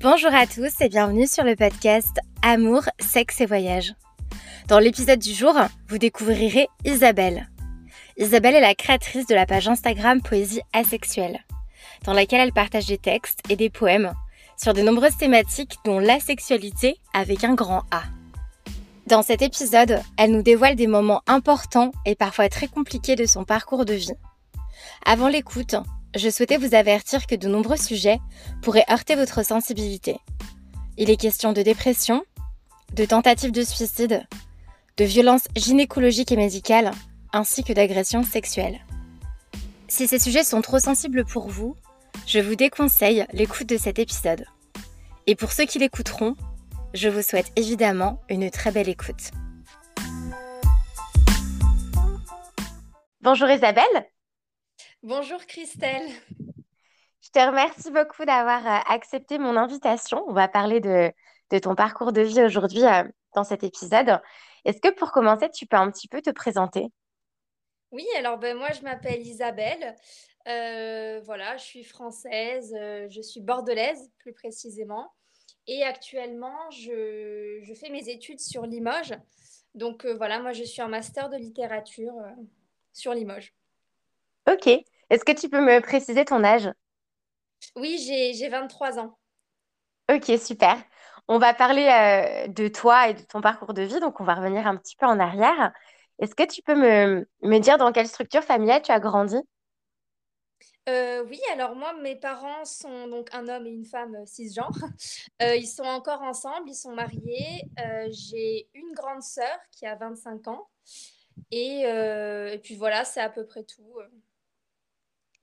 Bonjour à tous et bienvenue sur le podcast Amour, sexe et voyage. Dans l'épisode du jour, vous découvrirez Isabelle. Isabelle est la créatrice de la page Instagram Poésie asexuelle, dans laquelle elle partage des textes et des poèmes sur de nombreuses thématiques dont la sexualité avec un grand A. Dans cet épisode, elle nous dévoile des moments importants et parfois très compliqués de son parcours de vie. Avant l'écoute, je souhaitais vous avertir que de nombreux sujets pourraient heurter votre sensibilité. Il est question de dépression, de tentatives de suicide, de violences gynécologiques et médicales, ainsi que d'agressions sexuelles. Si ces sujets sont trop sensibles pour vous, je vous déconseille l'écoute de cet épisode. Et pour ceux qui l'écouteront, je vous souhaite évidemment une très belle écoute. Bonjour Isabelle. Bonjour Christelle. Je te remercie beaucoup d'avoir euh, accepté mon invitation. On va parler de, ton parcours de vie aujourd'hui euh, dans cet épisode. Est-ce que pour commencer, tu peux un petit peu te présenter? Oui, alors ben, moi je m'appelle Isabelle. Euh, voilà, je suis française, je suis bordelaise plus précisément. Et actuellement, je, je fais mes études sur Limoges. Donc voilà, moi je suis en master de littérature sur Limoges. Ok. Est-ce que tu peux me préciser ton âge? Oui, j'ai 23 ans. Ok, super. On va parler euh, de toi et de ton parcours de vie, donc on va revenir un petit peu en arrière. Est-ce que tu peux me, me dire dans quelle structure familiale tu as grandi? Euh, oui, alors moi, mes parents sont donc un homme et une femme euh, cisgenres. Euh, ils sont encore ensemble, ils sont mariés. j'ai une grande sœur qui a 25 ans. Et, et puis voilà, c'est à peu près tout.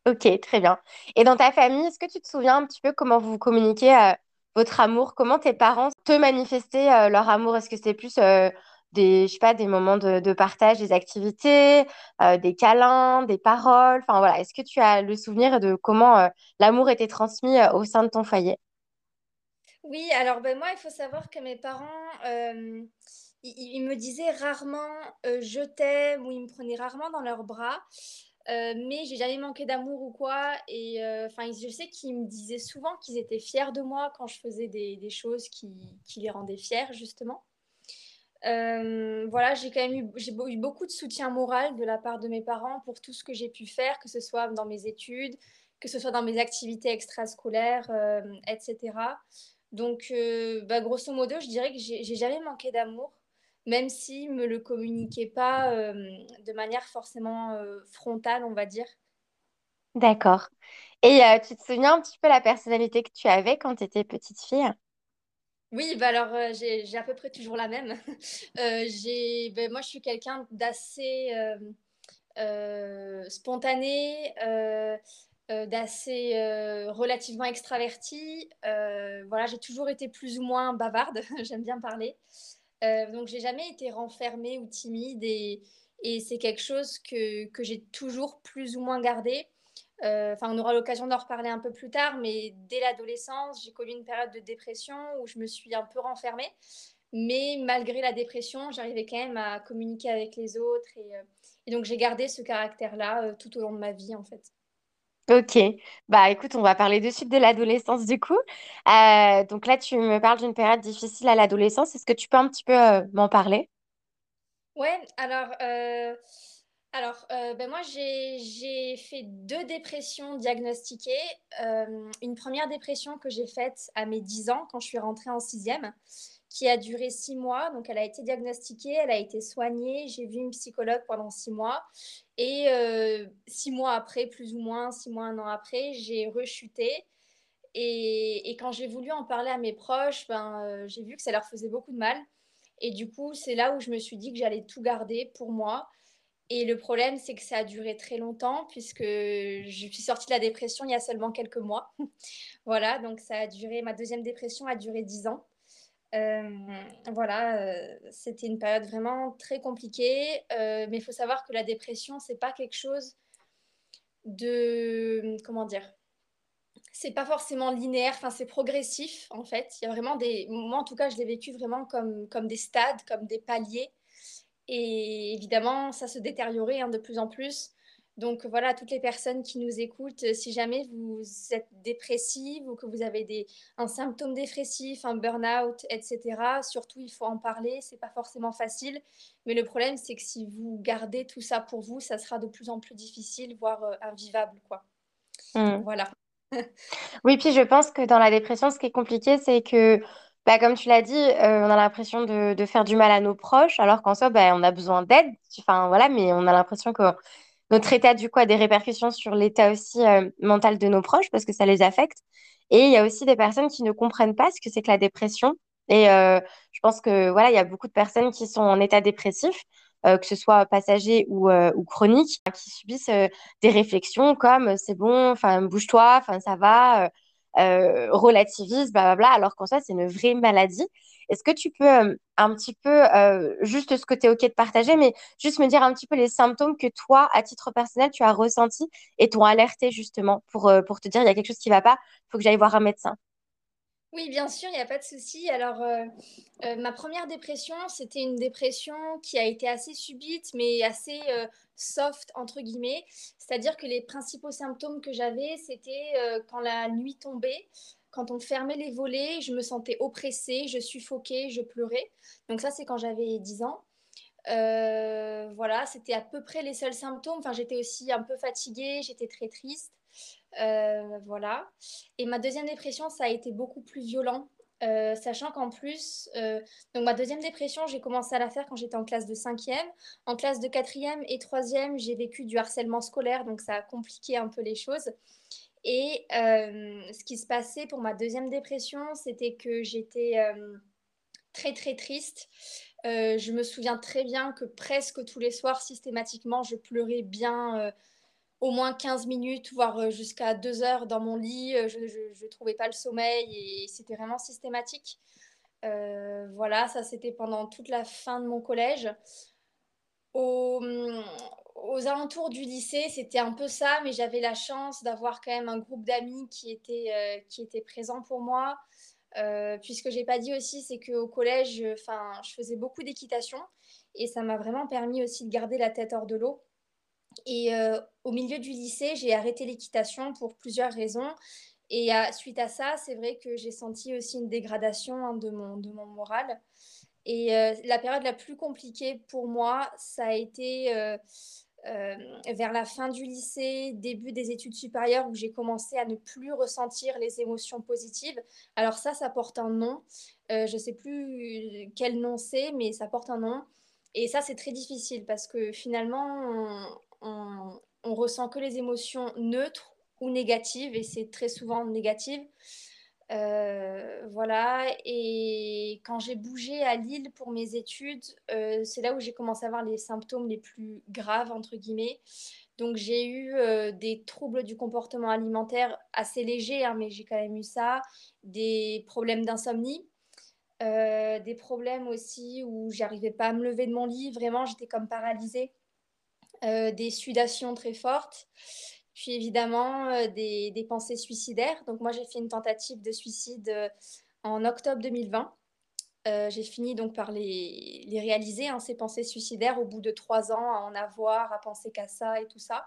Ok, très bien. Et dans ta famille, est-ce que tu te souviens un petit peu comment vous communiquez euh, votre amour? Comment tes parents te manifestaient euh, leur amour? Est-ce que c'était plus euh, des, je sais pas, des moments de, partage, des activités, des câlins, des paroles? Enfin voilà, est-ce que tu as le souvenir de comment l'amour était transmis au sein de ton foyer? Oui, alors ben moi, il faut savoir que mes parents, ils me disaient rarement je t'aime ou ils me prenaient rarement dans leurs bras. Euh, mais j'ai jamais manqué d'amour ou quoi. Et euh, enfin, je sais qu'ils me disaient souvent qu'ils étaient fiers de moi quand je faisais des, choses qui, qui, les rendaient fiers, justement. Euh, voilà, j'ai quand même eu, j'ai eu beaucoup de soutien moral de la part de mes parents pour tout ce que j'ai pu faire, que ce soit dans mes études, que ce soit dans mes activités extrascolaires, etc. Donc, bah, grosso modo, je dirais que j'ai jamais manqué d'amour même s'ils ne me le communiquaient pas euh, de manière forcément euh, frontale, on va dire. D'accord. Et euh, tu te souviens un petit peu la personnalité que tu avais quand tu étais petite fille? Oui, bah alors j'ai à peu près toujours la même. j'ai, ben, moi, je suis quelqu'un d'assez spontané, d'assez relativement extraverti. voilà, j'ai toujours été plus ou moins bavarde, j'aime bien parler. Euh, donc, j'ai jamais été renfermée ou timide et, c'est quelque chose que, que j'ai toujours plus ou moins gardé. Euh, enfin, on aura l'occasion d'en reparler un peu plus tard, mais dès l'adolescence, j'ai connu une période de dépression où je me suis un peu renfermée. Mais malgré la dépression, j'arrivais quand même à communiquer avec les autres. Et, euh, et donc, j'ai gardé ce caractère-là tout au long de ma vie, en fait. Ok, bah écoute, on va parler de suite de l'adolescence du coup. Euh, donc là, tu me parles d'une période difficile à l'adolescence. Est-ce que tu peux un petit peu euh, m'en parler? Ouais, alors, euh, alors ben moi, j'ai, j'ai fait deux dépressions diagnostiquées. une première dépression que j'ai faite à mes 10 ans, quand je suis rentrée en sixième qui a duré six mois. Donc, elle a été diagnostiquée, elle a été soignée. J'ai vu une psychologue pendant six mois. Et euh, six mois après, plus ou moins, six mois, un an après, j'ai rechuté. Et, quand j'ai voulu en parler à mes proches, ben, euh, j'ai vu que ça leur faisait beaucoup de mal. Et du coup, c'est là où je me suis dit que j'allais tout garder pour moi. Et le problème, c'est que ça a duré très longtemps puisque je suis sortie de la dépression il y a seulement quelques mois. voilà, donc ça a duré, ma deuxième dépression a duré dix ans. Euh, voilà, euh, c'était une période vraiment très compliquée, euh, mais il faut savoir que la dépression, c'est pas quelque chose de, comment dire, c'est pas forcément linéaire, enfin c'est progressif en fait. Il y a vraiment des, moi en tout cas, je l'ai vécu vraiment comme, comme des stades, comme des paliers, et évidemment, ça se détériorait hein, de plus en plus. Donc voilà, toutes les personnes qui nous écoutent, euh, si jamais vous êtes dépressive ou que vous avez des, un symptôme dépressif, un burn-out, etc., surtout il faut en parler. C'est pas forcément facile, mais le problème c'est que si vous gardez tout ça pour vous, ça sera de plus en plus difficile, voire euh, invivable, quoi. Hmm. Voilà. Oui, puis je pense que dans la dépression, ce qui est compliqué, c'est que, bah, comme tu l'as dit, euh, on a l'impression de, de faire du mal à nos proches, alors qu'en soi, bah, on a besoin d'aide. Enfin, voilà, mais on a l'impression que notre état du coup a des répercussions sur l'état aussi euh, mental de nos proches parce que ça les affecte. Et il y a aussi des personnes qui ne comprennent pas ce que c'est que la dépression. Et euh, je pense que voilà, il y a beaucoup de personnes qui sont en état dépressif, euh, que ce soit passager ou, chronique, qui subissent des réflexions comme c'est bon, enfin bouge-toi, enfin ça va, relativise, blablabla, alors qu'en soi c'est une vraie maladie. Est-ce que tu peux euh, un petit peu, euh, juste ce que tu es OK de partager, mais juste me dire un petit peu les symptômes que toi, à titre personnel, tu as ressentis et t'ont alerté justement pour, euh, pour te dire il y a quelque chose qui ne va pas, il faut que j'aille voir un médecin oui, bien sûr, il n'y a pas de souci. Alors, ma première dépression, c'était une dépression qui a été assez subite, mais assez soft, entre guillemets. C'est-à-dire que les principaux symptômes que j'avais, c'était quand la nuit tombait, quand on fermait les volets, je me sentais oppressée, je suffoquais, je pleurais. Donc ça, c'est quand j'avais 10 ans. Euh, voilà, c'était à peu près les seuls symptômes. Enfin, j'étais aussi un peu fatiguée, j'étais très triste. Euh, voilà. Et ma deuxième dépression, ça a été beaucoup plus violent. Euh, sachant qu'en plus, donc ma deuxième dépression, j'ai commencé à la faire quand j'étais en classe de 5e. En classe de 4e et 3e, j'ai vécu du harcèlement scolaire, donc ça a compliqué un peu les choses. Et ce qui se passait pour ma deuxième dépression, c'était que j'étais très très triste. Je me souviens très bien que presque tous les soirs, systématiquement, je pleurais bien au moins 15 minutes, voire jusqu'à 2 heures dans mon lit. Je ne trouvais pas le sommeil et c'était vraiment systématique. voilà, ça c'était pendant toute la fin de mon collège. Au, aux alentours du lycée, c'était un peu ça, mais j'avais la chance d'avoir quand même un groupe d'amis qui était, euh, qui était présent pour moi. Euh, puisque j'ai pas dit aussi, c'est qu'au collège, enfin, je faisais beaucoup d'équitation et ça m'a vraiment permis aussi de garder la tête hors de l'eau. Et euh, au milieu du lycée, j'ai arrêté l'équitation pour plusieurs raisons. Et suite à ça, c'est vrai que j'ai senti aussi une dégradation hein, de, mon, de mon moral. Et la période la plus compliquée pour moi, ça a été euh, vers la fin du lycée, début des études supérieures, où j'ai commencé à ne plus ressentir les émotions positives. Alors ça, ça porte un nom. Euh, je ne sais plus quel nom c'est, mais ça porte un nom. Et ça, c'est très difficile parce que finalement, on, on, ressent que les émotions neutres ou négatives, et c'est très souvent négative. Euh, voilà, et quand j'ai bougé à Lille pour mes études, euh, c'est là où j'ai commencé à avoir les symptômes les plus graves, entre guillemets. Donc j'ai eu euh, des troubles du comportement alimentaire assez légers, hein, mais j'ai quand même eu ça, des problèmes d'insomnie, des problèmes aussi où j'arrivais pas à me lever de mon lit, vraiment j'étais comme paralysée, des sudations très fortes. Puis évidemment, euh, des, pensées suicidaires. Donc moi, j'ai fait une tentative de suicide euh, en octobre 2020. Euh, j'ai fini donc par les, les réaliser, hein, ces pensées suicidaires, au bout de trois ans, à en avoir, à penser qu'à ça et tout ça.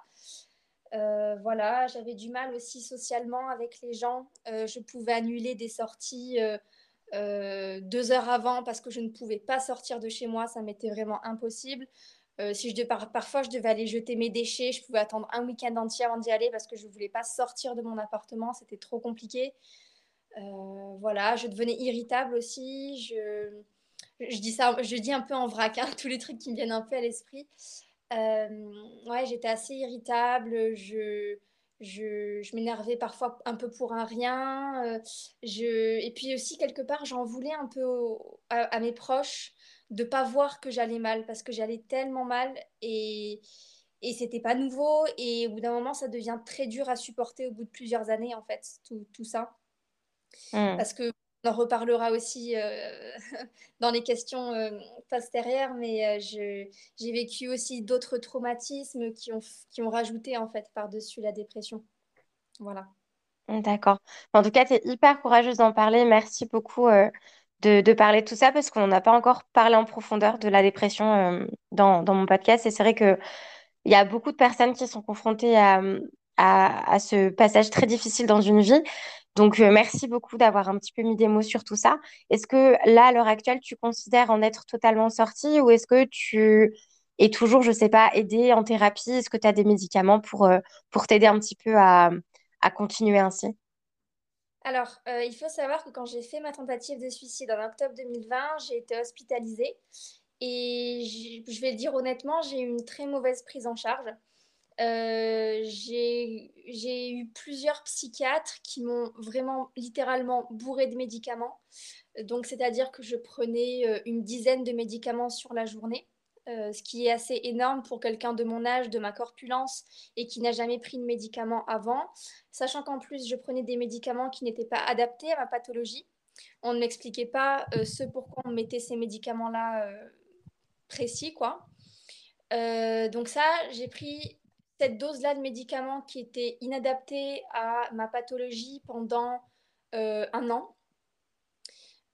voilà, j'avais du mal aussi socialement avec les gens. je pouvais annuler des sorties deux heures avant parce que je ne pouvais pas sortir de chez moi, ça m'était vraiment impossible. Euh, si je parfois, je devais aller jeter mes déchets. Je pouvais attendre un week-end entier avant d'y aller parce que je ne voulais pas sortir de mon appartement. C'était trop compliqué. Euh, voilà, je devenais irritable aussi. Je, je, dis ça, je dis un peu en vrac, hein, tous les trucs qui me viennent un peu à l'esprit. Euh, ouais, j'étais assez irritable. Je, je, je m'énervais parfois un peu pour un rien. je, et puis aussi, quelque part, j'en voulais un peu à, mes proches de pas voir que j'allais mal parce que j'allais tellement mal et et c'était pas nouveau et au bout d'un moment ça devient très dur à supporter au bout de plusieurs années en fait tout, tout ça mmh. parce que on en reparlera aussi euh, dans les questions euh, postérieures mais euh, j'ai vécu aussi d'autres traumatismes qui ont, qui ont rajouté en fait par-dessus la dépression voilà D'accord. En tout cas, tu es hyper courageuse d'en parler. Merci beaucoup de, parler de tout ça parce qu'on n'a pas encore parlé en profondeur de la dépression euh, dans, mon podcast. Et c'est vrai que il y a beaucoup de personnes qui sont confrontées à, à, ce passage très difficile dans une vie. Donc, euh, merci beaucoup d'avoir un petit peu mis des mots sur tout ça. Est-ce que là, à l'heure actuelle, tu considères en être totalement sortie ou est-ce que tu es toujours, je sais pas, aidée en thérapie? Est-ce que tu as des médicaments pour, euh, pour t'aider un petit peu à, à continuer ainsi? Alors, euh, il faut savoir que quand j'ai fait ma tentative de suicide en octobre 2020, j'ai été hospitalisée. Et je vais le dire honnêtement, j'ai eu une très mauvaise prise en charge. Euh, j'ai eu plusieurs psychiatres qui m'ont vraiment littéralement bourré de médicaments. Donc, c'est-à-dire que je prenais euh, une dizaine de médicaments sur la journée, euh, ce qui est assez énorme pour quelqu'un de mon âge, de ma corpulence et qui n'a jamais pris de médicaments avant. Sachant qu'en plus, je prenais des médicaments qui n'étaient pas adaptés à ma pathologie. On ne m'expliquait pas ce pourquoi on mettait ces médicaments-là précis, quoi. donc ça, j'ai pris cette dose-là de médicaments qui était inadaptée à ma pathologie pendant euh, un an.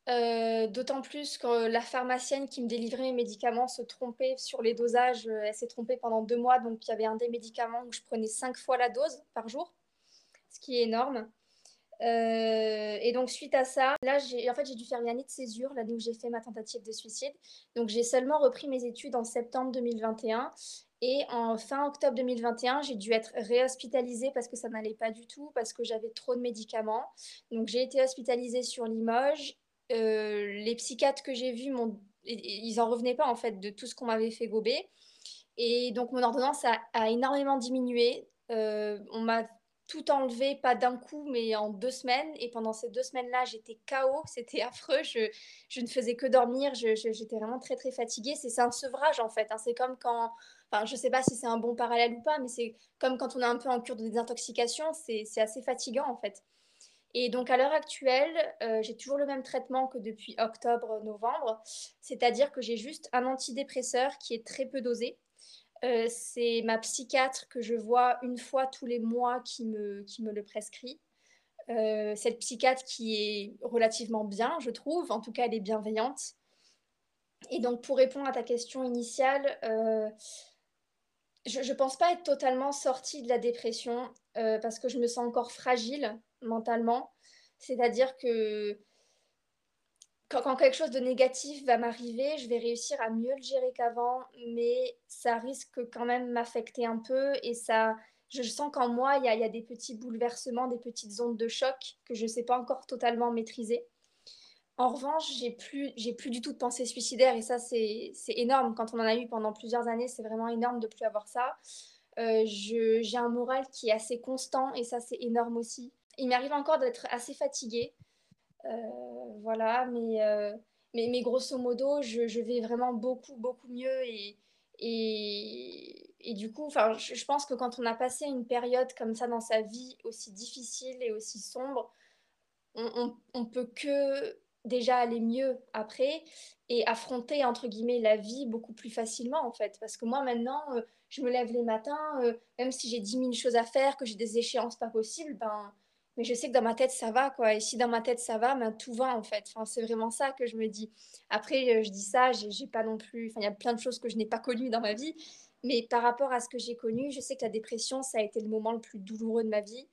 Euh, d'autant plus que la pharmacienne qui me délivrait mes médicaments se trompait sur les dosages. Euh, elle s'est trompée pendant deux mois, donc il y avait un des médicaments où je prenais cinq fois la dose par jour, ce qui est énorme. et donc suite à ça, là en fait j'ai dû faire une année de césure l'année où j'ai fait ma tentative de suicide. Donc j'ai seulement repris mes études en septembre 2021 et en fin octobre 2021, j'ai dû être réhospitalisée parce que ça n'allait pas du tout, parce que j'avais trop de médicaments. Donc j'ai été hospitalisée sur Limoges. Euh, les psychiatres que j'ai vus, ils n'en revenaient pas en fait de tout ce qu'on m'avait fait gober. Et donc mon ordonnance a, énormément diminué. Euh, on m'a tout enlevé, pas d'un coup, mais en deux semaines. Et pendant ces deux semaines-là, j'étais KO, c'était affreux. Je, je, ne faisais que dormir, j'étais vraiment très très fatiguée. C'est un sevrage en fait. Hein. C'est comme quand Enfin, je sais pas si c'est un bon parallèle ou pas, mais c'est comme quand on est un peu en cure de désintoxication, c'est assez fatigant en fait. Et donc à l'heure actuelle, euh, j'ai toujours le même traitement que depuis octobre-novembre, c'est-à-dire que j'ai juste un antidépresseur qui est très peu dosé. Euh, c'est ma psychiatre que je vois une fois tous les mois qui me, qui me le prescrit. Euh, cette psychiatre qui est relativement bien, je trouve, en tout cas elle est bienveillante. Et donc pour répondre à ta question initiale, je ne pense pas être totalement sortie de la dépression parce que je me sens encore fragile mentalement. C'est-à-dire que quand, quelque chose de négatif va m'arriver, je vais réussir à mieux le gérer qu'avant, mais ça risque quand même m'affecter un peu et ça, je sens qu'en moi, il y, a des petits bouleversements, des petites ondes de choc que je ne sais pas encore totalement maîtriser. En revanche, j'ai plus, j'ai plus du tout de pensée suicidaire et ça, c'est, énorme. Quand on en a eu pendant plusieurs années, c'est vraiment énorme de plus avoir ça. Euh, j'ai un moral qui est assez constant et ça, c'est énorme aussi. Il m'arrive encore d'être assez fatiguée. Euh, voilà, mais, euh, mais, mais, grosso modo, je, vais vraiment beaucoup, beaucoup mieux et, et, et du coup, je, je pense que quand on a passé une période comme ça dans sa vie aussi difficile et aussi sombre, on, on, peut que déjà aller mieux après et affronter entre guillemets la vie beaucoup plus facilement en fait parce que moi maintenant euh, je me lève les matins même si j'ai 10 000 choses à faire que j'ai des échéances pas possibles ben mais je sais que dans ma tête ça va quoi et si dans ma tête ça va ben tout va en fait enfin c'est vraiment ça que je me dis après euh, je dis ça j'ai pas non plus enfin il y a plein de choses que je n'ai pas connues dans ma vie mais par rapport à ce que j'ai connu je sais que la dépression ça a été le moment le plus douloureux de ma vie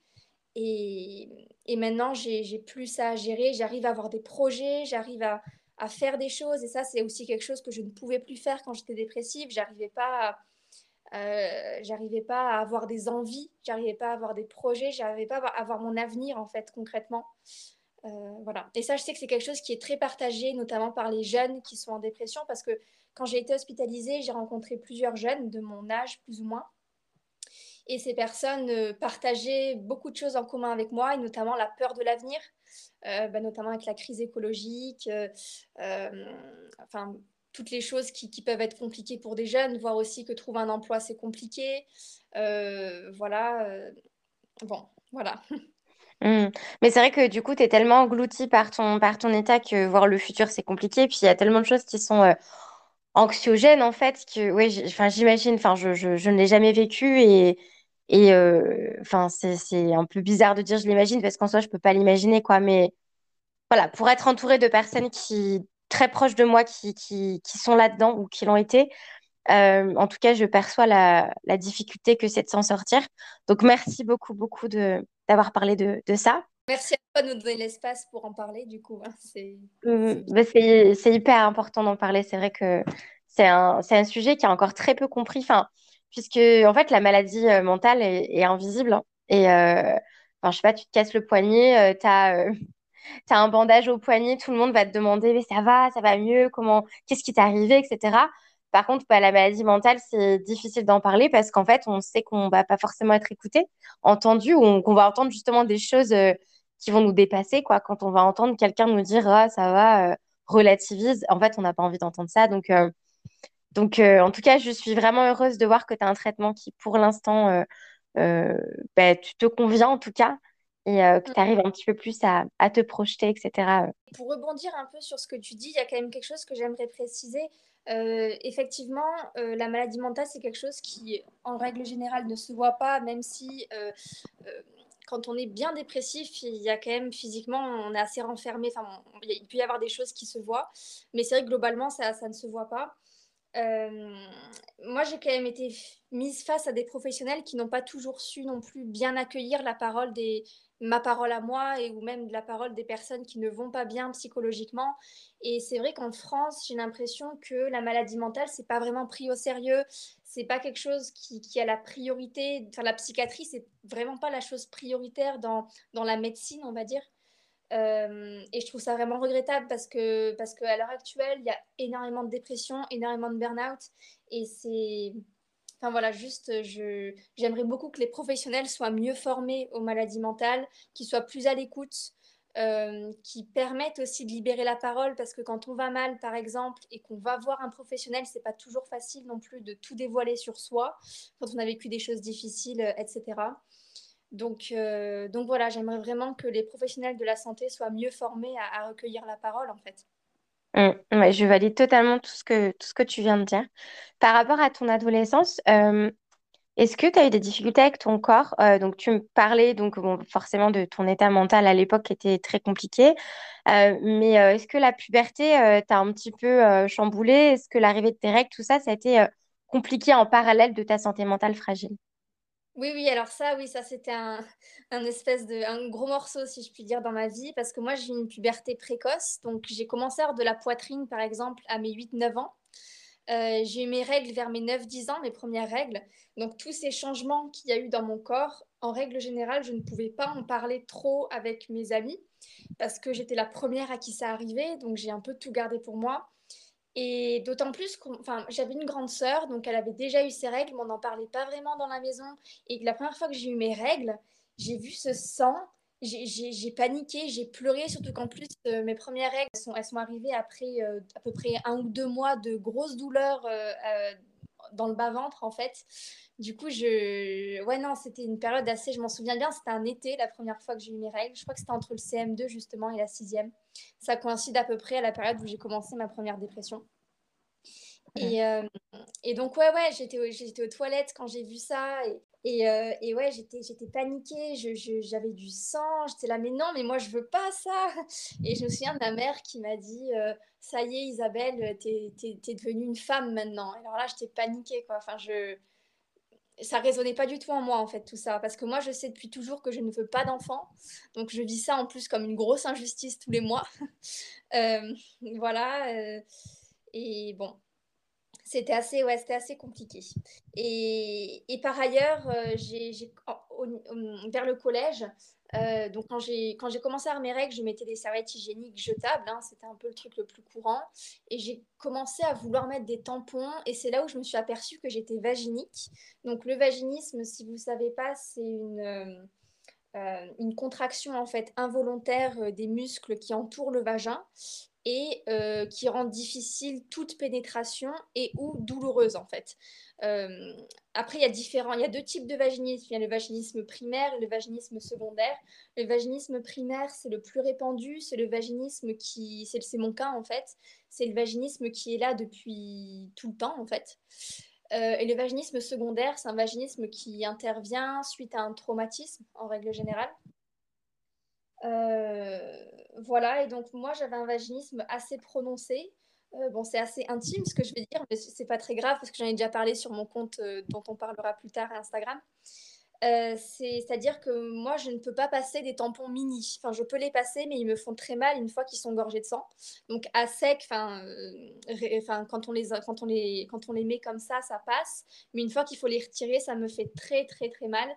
et, et maintenant, j'ai plus ça à gérer. J'arrive à avoir des projets, j'arrive à, à, faire des choses. Et ça, c'est aussi quelque chose que je ne pouvais plus faire quand j'étais dépressive. J'arrivais pas, euh, j'arrivais pas à avoir des envies, j'arrivais pas à avoir des projets, j'arrivais pas à avoir mon avenir en fait concrètement. Euh, voilà. Et ça, je sais que c'est quelque chose qui est très partagé, notamment par les jeunes qui sont en dépression, parce que quand j'ai été hospitalisée, j'ai rencontré plusieurs jeunes de mon âge, plus ou moins, et ces personnes euh, partageaient beaucoup de choses en commun avec moi, et notamment la peur de l'avenir, bah, notamment avec la crise écologique, enfin toutes les choses qui, peuvent être compliquées pour des jeunes, voir aussi que trouver un emploi, c'est compliqué. voilà. bon, voilà. Mmh. Mais c'est vrai que du coup, tu es tellement englouti par ton, par ton état que voir le futur, c'est compliqué. Puis il y a tellement de choses qui sont anxiogènes, en fait, que enfin, j'imagine, je, je, ne l'ai jamais vécu et, et euh, enfin, c'est un peu bizarre de dire je l'imagine parce qu'en soi, je peux pas l'imaginer, quoi. Mais voilà, pour être entourée de personnes qui très proches de moi qui, qui, qui sont là-dedans ou qui l'ont été, en tout cas, je perçois la, la difficulté que c'est de s'en sortir. Donc, merci beaucoup, beaucoup de, d'avoir parlé de, de ça. Merci à toi de nous donner l'espace pour en parler, du coup. Hein. Mmh, bah, c'est c'est hyper important d'en parler. C'est vrai que c'est un, un sujet qui est encore très peu compris. Enfin, puisque, en fait, la maladie euh, mentale est, invisible. Hein. Et, euh, enfin, je sais pas, tu te casses le poignet, euh, tu as, un bandage au poignet, tout le monde va te demander, mais ça va, ça va mieux, comment, qu'est-ce qui t'est arrivé, etc. Par contre, bah, la maladie mentale, c'est difficile d'en parler parce qu'en fait, on sait qu'on va pas forcément être écouté, entendu, ou qu'on va entendre justement des choses qui vont nous dépasser, quoi. Quand on va entendre quelqu'un nous dire, ah, ça va, relativise, en fait, on n'a pas envie d'entendre ça. Donc, euh, en tout cas, je suis vraiment heureuse de voir que tu as un traitement qui, pour l'instant, euh, euh, bah, tu te convient en tout cas et que tu arrives un petit peu plus à, te projeter, etc. Pour rebondir un peu sur ce que tu dis, il y a quand même quelque chose que j'aimerais préciser. effectivement, la maladie mentale, c'est quelque chose qui, en règle générale, ne se voit pas, même si quand on est bien dépressif, il y a quand même physiquement, on est assez renfermé. Enfin, il peut y avoir des choses qui se voient, mais c'est vrai que globalement, ça, ça ne se voit pas. Euh, moi, j'ai quand même été mise face à des professionnels qui n'ont pas toujours su non plus bien accueillir la parole des, ma parole à moi et ou même la parole des personnes qui ne vont pas bien psychologiquement. Et c'est vrai qu'en France, j'ai l'impression que la maladie mentale, c'est pas vraiment pris au sérieux. C'est pas quelque chose qui, qui, a la priorité. Enfin, la psychiatrie, c'est vraiment pas la chose prioritaire dans, dans la médecine, on va dire. Euh, et je trouve ça vraiment regrettable parce que parce qu'à l'heure actuelle, il y a énormément de dépression, énormément de burn-out. Et c'est. Voilà, juste, je, j'aimerais beaucoup que les professionnels soient mieux formés aux maladies mentales, qu'ils soient plus à l'écoute, euh, qui permettent aussi de libérer la parole parce que quand on va mal, par exemple, et qu'on va voir un professionnel, c'est pas toujours facile non plus de tout dévoiler sur soi quand on a vécu des choses difficiles, etc. Donc, euh, donc voilà, j'aimerais vraiment que les professionnels de la santé soient mieux formés à, recueillir la parole, en fait. Mmh, je valide totalement tout ce que, tout ce que tu viens de dire. Par rapport à ton adolescence, euh, est-ce que tu as eu des difficultés avec ton corps? Euh, Donc, tu me parlais donc forcément de ton état mental à l'époque qui était très compliqué. mais est-ce que la puberté t'a un petit peu chamboulé Est-ce que l'arrivée de tes règles, tout ça, ça a été compliqué en parallèle de ta santé mentale fragile? Oui, oui, alors ça, oui, ça c'était un, un espèce de un gros morceau, si je puis dire, dans ma vie, parce que moi j'ai une puberté précoce, donc j'ai commencé à avoir de la poitrine, par exemple, à mes 8-9 ans. Euh, j'ai eu mes règles vers mes 9-10 ans, mes premières règles. Donc tous ces changements qu'il y a eu dans mon corps, en règle générale, je ne pouvais pas en parler trop avec mes amis, parce que j'étais la première à qui ça arrivait, donc j'ai un peu tout gardé pour moi. Et d'autant plus que j'avais une grande sœur, donc elle avait déjà eu ses règles, mais on n'en parlait pas vraiment dans la maison. Et la première fois que j'ai eu mes règles, j'ai vu ce sang, j'ai paniqué, j'ai pleuré, surtout qu'en plus, euh, mes premières règles, sont, elles sont arrivées après euh, à peu près un ou deux mois de grosses douleurs euh, dans le bas-ventre, en fait. Du coup, je... Ouais, non, c'était une période assez... Je m'en souviens bien, c'était un été, la première fois que j'ai eu mes règles. Je crois que c'était entre le CM2, justement, et la sixième. Ça coïncide à peu près à la période où j'ai commencé ma première dépression. Et, euh, et, donc, ouais, ouais, j'étais, j'étais aux toilettes quand j'ai vu ça. Et, et, euh, et ouais, j'étais, j'étais paniquée, je, j'avais du sang. J'étais là, mais non, mais moi, je veux pas ça. Et je me souviens de ma mère qui m'a dit euh, Ça y est, Isabelle, t'es, t'es, t'es devenue une femme maintenant. Et alors là, j'étais paniquée, quoi. Enfin, je ça résonnait pas du tout en moi en fait tout ça. Parce que moi je sais depuis toujours que je ne veux pas d'enfant donc je vis ça en plus comme une grosse injustice tous les mois. Euh, voilà euh, et bon. C'était assez ouais c'était assez compliqué. Et, et par ailleurs euh, j'ai vers le collège euh, donc quand j'ai commencé à avoir mes règles, je mettais des serviettes hygiéniques jetables, hein, c'était un peu le truc le plus courant. Et j'ai commencé à vouloir mettre des tampons, et c'est là où je me suis aperçue que j'étais vaginique. Donc le vaginisme, si vous ne savez pas, c'est une euh, euh, une contraction en fait involontaire des muscles qui entourent le vagin et qui rend difficile toute pénétration et ou douloureuse en fait. Euh, après, il y a différents, il y a deux types de vaginisme. Il y a le vaginisme primaire et le vaginisme secondaire. Le vaginisme primaire, c'est le plus répandu. C'est le vaginisme qui, c'est mon cas en fait. C'est le vaginisme qui est là depuis tout le temps en fait. Euh, et le vaginisme secondaire, c'est un vaginisme qui intervient suite à un traumatisme en règle générale. Euh, voilà, et donc moi j'avais un vaginisme assez prononcé. Bon, c'est assez intime ce que je vais dire, mais c'est pas très grave parce que j'en ai déjà parlé sur mon compte dont on parlera plus tard à Instagram. Euh, c'est-à-dire que moi, je ne peux pas passer des tampons mini. Enfin, je peux les passer, mais ils me font très mal une fois qu'ils sont gorgés de sang. Donc, à sec, euh, quand, quand, quand on les met comme ça, ça passe. Mais une fois qu'il faut les retirer, ça me fait très, très, très mal.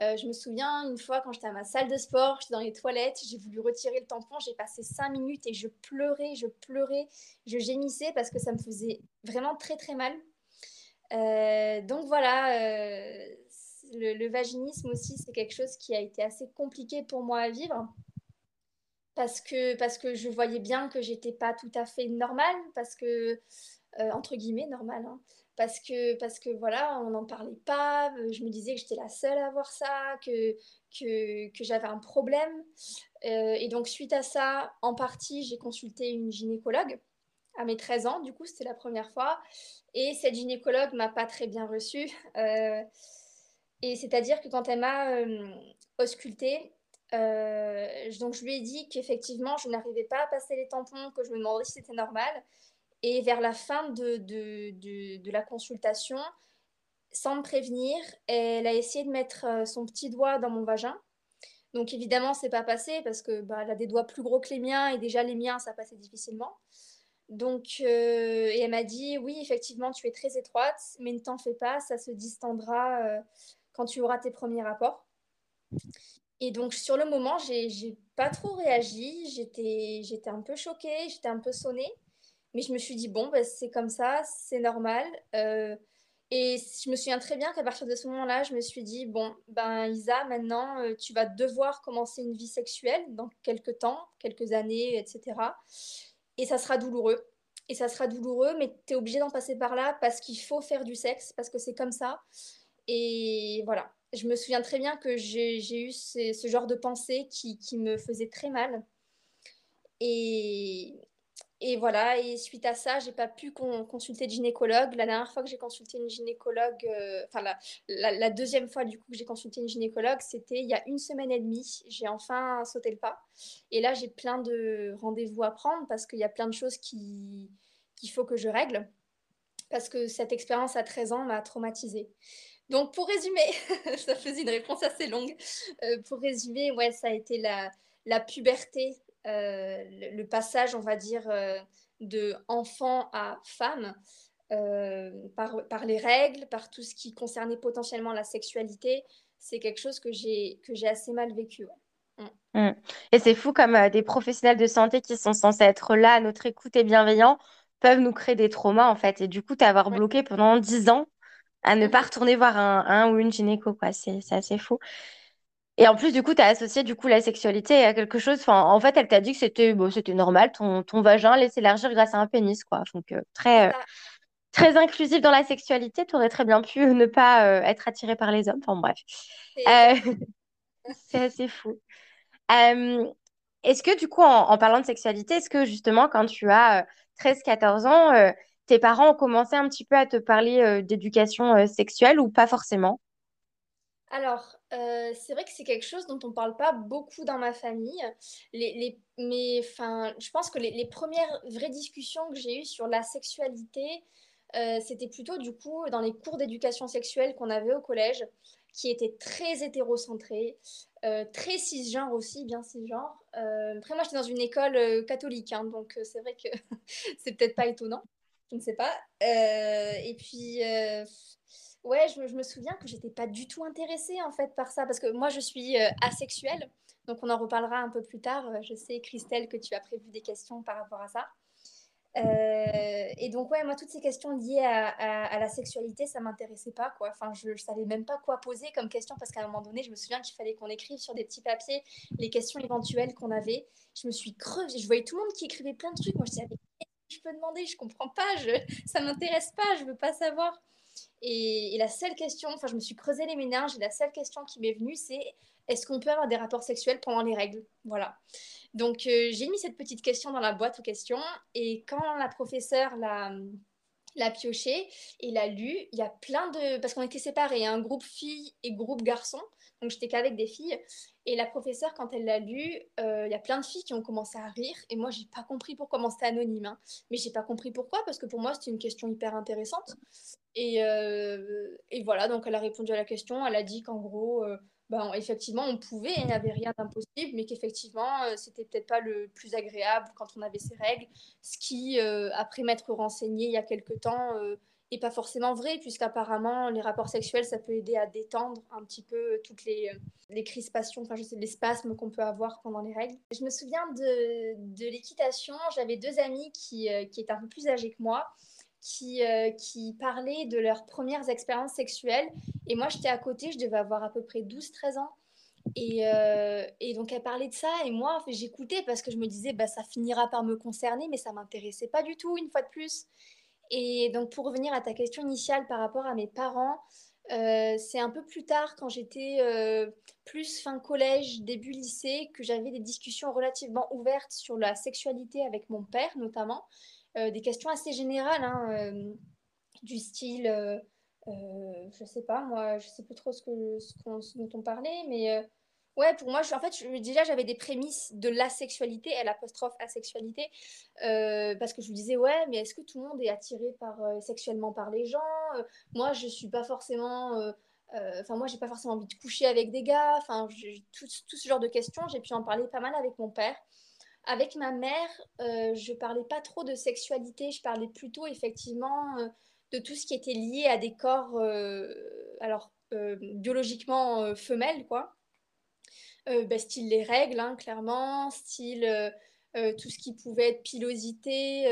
Euh, je me souviens une fois quand j'étais à ma salle de sport, j'étais dans les toilettes, j'ai voulu retirer le tampon, j'ai passé cinq minutes et je pleurais, je pleurais, je gémissais parce que ça me faisait vraiment très très mal. donc voilà, le, vaginisme aussi, c'est quelque chose qui a été assez compliqué pour moi à vivre. Parce que, parce que je voyais bien que j'étais pas tout à fait normale, parce que, euh, entre guillemets, normale, hein. Parce que, parce que voilà, on n'en parlait pas, euh, je me disais que j'étais la seule à avoir ça, que, que, j'avais un problème. Euh, et donc, suite à ça, en partie, j'ai consulté une gynécologue à mes 13 ans, du coup, c'était la première fois. Et cette gynécologue m'a pas très bien reçue. Et c'est-à-dire que quand elle m'a euh, auscultée, euh, donc je lui ai dit qu'effectivement, je n'arrivais pas à passer les tampons, que je me demandais si c'était normal. Et vers la fin de, de, de, la consultation, sans me prévenir, elle a essayé de mettre euh, son petit doigt dans mon vagin. Donc évidemment, c'est pas passé parce que bah, elle a des doigts plus gros que les miens et déjà les miens, ça passait difficilement. Donc, et elle m'a dit, oui, effectivement, tu es très étroite, mais ne t'en fais pas, ça se distendra quand tu auras tes premiers rapports. Et donc, sur le moment, j'ai pas trop réagi. J'étais un peu choquée, j'étais un peu sonnée. Mais je me suis dit, bon, ben, c'est comme ça, c'est normal. Euh, et je me souviens très bien qu'à partir de ce moment-là, je me suis dit, bon, ben Isa, maintenant, euh, tu vas devoir commencer une vie sexuelle dans quelques temps, quelques années, etc. Et ça sera douloureux. Et ça sera douloureux, mais tu es obligé d'en passer par là parce qu'il faut faire du sexe, parce que c'est comme ça. Et voilà, je me souviens très bien que j'ai eu ce, genre de pensée qui, qui, me faisait très mal. Et, et voilà, et suite à ça, j'ai pas pu consulter de gynécologue. La dernière fois que j'ai consulté une gynécologue, euh, enfin la, deuxième fois du coup que j'ai consulté une gynécologue, c'était il y a une semaine et demie. J'ai enfin sauté le pas. Et là, j'ai plein de rendez-vous à prendre parce qu'il y a plein de choses qu'il faut que je règle. Parce que cette expérience à 13 ans m'a traumatisée. Donc, pour résumer, ça faisait une réponse assez longue. Euh, pour résumer, ouais, ça a été la, la puberté, le, passage, on va dire, euh, de enfant à femme, par, par, les règles, par tout ce qui concernait potentiellement la sexualité. C'est quelque chose que j'ai assez mal vécu. Mm. Mm. Et c'est fou comme des professionnels de santé qui sont censés être là, à notre écoute et bienveillants, peuvent nous créer des traumas en fait. Et du coup, t'avoir bloqué pendant 10 ans à ne pas mhm. retourner voir un, ou une gynéco, quoi. C'est, assez fou. Et en plus, du coup, tu as associé du coup la sexualité à quelque chose. Enfin, en fait, elle t'a dit que c'était bon, c'était normal, ton, ton vagin allait s'élargir grâce à un pénis, quoi. Donc, euh, très, euh, très inclusif dans la sexualité. Tu aurais très bien pu ne pas euh, être attiré par les hommes. Enfin, bref. C'est assez fou. est-ce que, du coup, en, en, parlant de sexualité, est-ce que justement, quand tu as 13-14 ans, tes parents ont commencé un petit peu à te parler d'éducation sexuelle ou pas forcément? Alors, euh, c'est vrai que c'est quelque chose dont on ne parle pas beaucoup dans ma famille. Mais je pense que les, premières vraies discussions que j'ai eues sur la sexualité, c'était plutôt du coup dans les cours d'éducation sexuelle qu'on avait au collège, qui étaient très hétérocentrés, très cisgenres aussi, bien cisgenres. après, moi, j'étais dans une école catholique, hein, donc c'est vrai que c'est peut-être pas étonnant je ne sais pas. Euh, et puis, euh, ouais, je, me souviens que j'étais pas du tout intéressée en fait par ça, parce que moi je suis euh, asexuelle, donc on en reparlera un peu plus tard. Je sais, Christelle, que tu as prévu des questions par rapport à ça. et donc, ouais, moi, toutes ces questions liées à, la sexualité, ça m'intéressait pas, quoi. Enfin, je, je savais même pas quoi poser comme question parce qu'à un moment donné, je me souviens qu'il fallait qu'on écrive sur des petits papiers les questions éventuelles qu'on avait. Je me suis crevée. Je voyais tout le monde qui écrivait plein de trucs. Moi, je disais, je peux demander? Je comprends pas, je, ça m'intéresse pas, je veux pas savoir. Et, la seule question, enfin, je me suis creusé les méninges et la seule question qui m'est venue, c'est est-ce qu'on peut avoir des rapports sexuels pendant les règles? Voilà. Donc, euh, j'ai mis cette petite question dans la boîte aux questions et quand la professeure l'a l'a pioché et l'a lu. Il y a plein de... Parce qu'on était séparés, un groupe filles et groupe garçons. Donc j'étais qu'avec des filles. Et la professeure, quand elle l'a lu, euh, il y a plein de filles qui ont commencé à rire. Et moi, j'ai pas compris pourquoi. Bon, c'était anonyme, hein. mais j'ai pas compris pourquoi, parce que pour moi, c'était une question hyper intéressante. Et, euh, et, voilà, donc elle a répondu à la question. Elle a dit qu'en gros, euh, ben, effectivement, on pouvait, il n'y avait rien d'impossible, mais qu'effectivement, c'était peut-être pas le plus agréable quand on avait ces règles. Ce qui, après m'être renseigné il y a quelque temps, et pas forcément vrai, puisqu'apparemment, les rapports sexuels, ça peut aider à détendre un petit peu toutes les, euh, les crispations, enfin, je sais, les spasmes qu'on peut avoir pendant les règles. Je me souviens de, de l'équitation, j'avais deux amis qui, euh, qui étaient un peu plus âgés que moi, qui, euh, qui parlaient de leurs premières expériences sexuelles. Et moi, j'étais à côté, je devais avoir à peu près 12-13 ans. Et, et, donc elle parlait de ça et moi j'écoutais parce que je me disais bah ça finira par me concerner mais ça m'intéressait pas du tout une fois de plus et donc, pour revenir à ta question initiale par rapport à mes parents, euh, c'est un peu plus tard, quand j'étais euh, plus fin collège, début lycée, que j'avais des discussions relativement ouvertes sur la sexualité avec mon père, notamment. Euh, des questions assez générales, hein, du style, je sais pas, moi, je sais plus trop ce, dont on parlait, mais Ouais, pour moi, en fait, déjà, j'avais des prémices de la sexualité, elle apostrophe asexualité, euh, parce que je me disais, ouais, mais est-ce que tout le monde est attiré euh, sexuellement par les gens euh, Moi, je suis pas forcément. Enfin, moi, j'ai pas forcément envie de coucher avec des gars. Enfin, tout, tout, ce genre de questions, j'ai pu en parler pas mal avec mon père. Avec ma mère, je parlais pas trop de sexualité, je parlais plutôt effectivement de tout ce qui était lié à des corps, alors biologiquement femelles, quoi. Euh, bah, style les règles, hein, clairement, style euh, euh, tout ce qui pouvait être pilosité,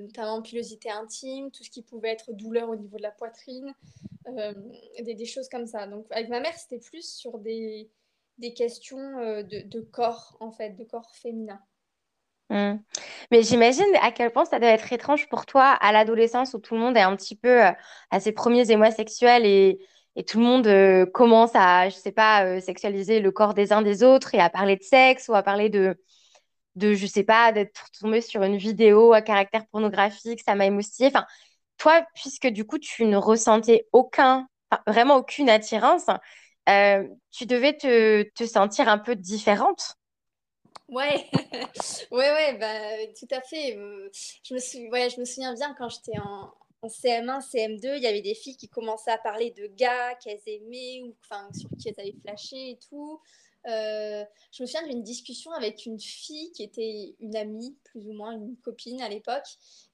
notamment pilosité intime, tout ce qui pouvait être douleur au niveau de la poitrine, des, choses comme ça. Donc avec ma mère, c'était plus sur des, des questions de, corps, en fait, de corps féminin. Mmh. Mais j'imagine à quel point ça doit être étrange pour toi à l'adolescence où tout le monde est un petit peu à ses premiers émois sexuels et, et tout le monde euh, commence à, je sais pas, euh, sexualiser le corps des uns des autres et à parler de sexe ou à parler de, de je sais pas, d'être tombé sur une vidéo à caractère pornographique, ça m'a émoustillée. Enfin, toi, puisque du coup, tu ne ressentais aucun, vraiment aucune attirance, euh, tu devais te, te, sentir un peu différente? Ouais, ouais, ouais, bah, tout à fait. Je me, ouais, je me souviens bien quand j'étais en, en CM1, CM2, il y avait des filles qui commençaient à parler de gars qu'elles aimaient ou enfin, sur qui elles avaient flashé et tout. Euh, je me souviens d'une discussion avec une fille qui était une amie, plus ou moins une copine à l'époque,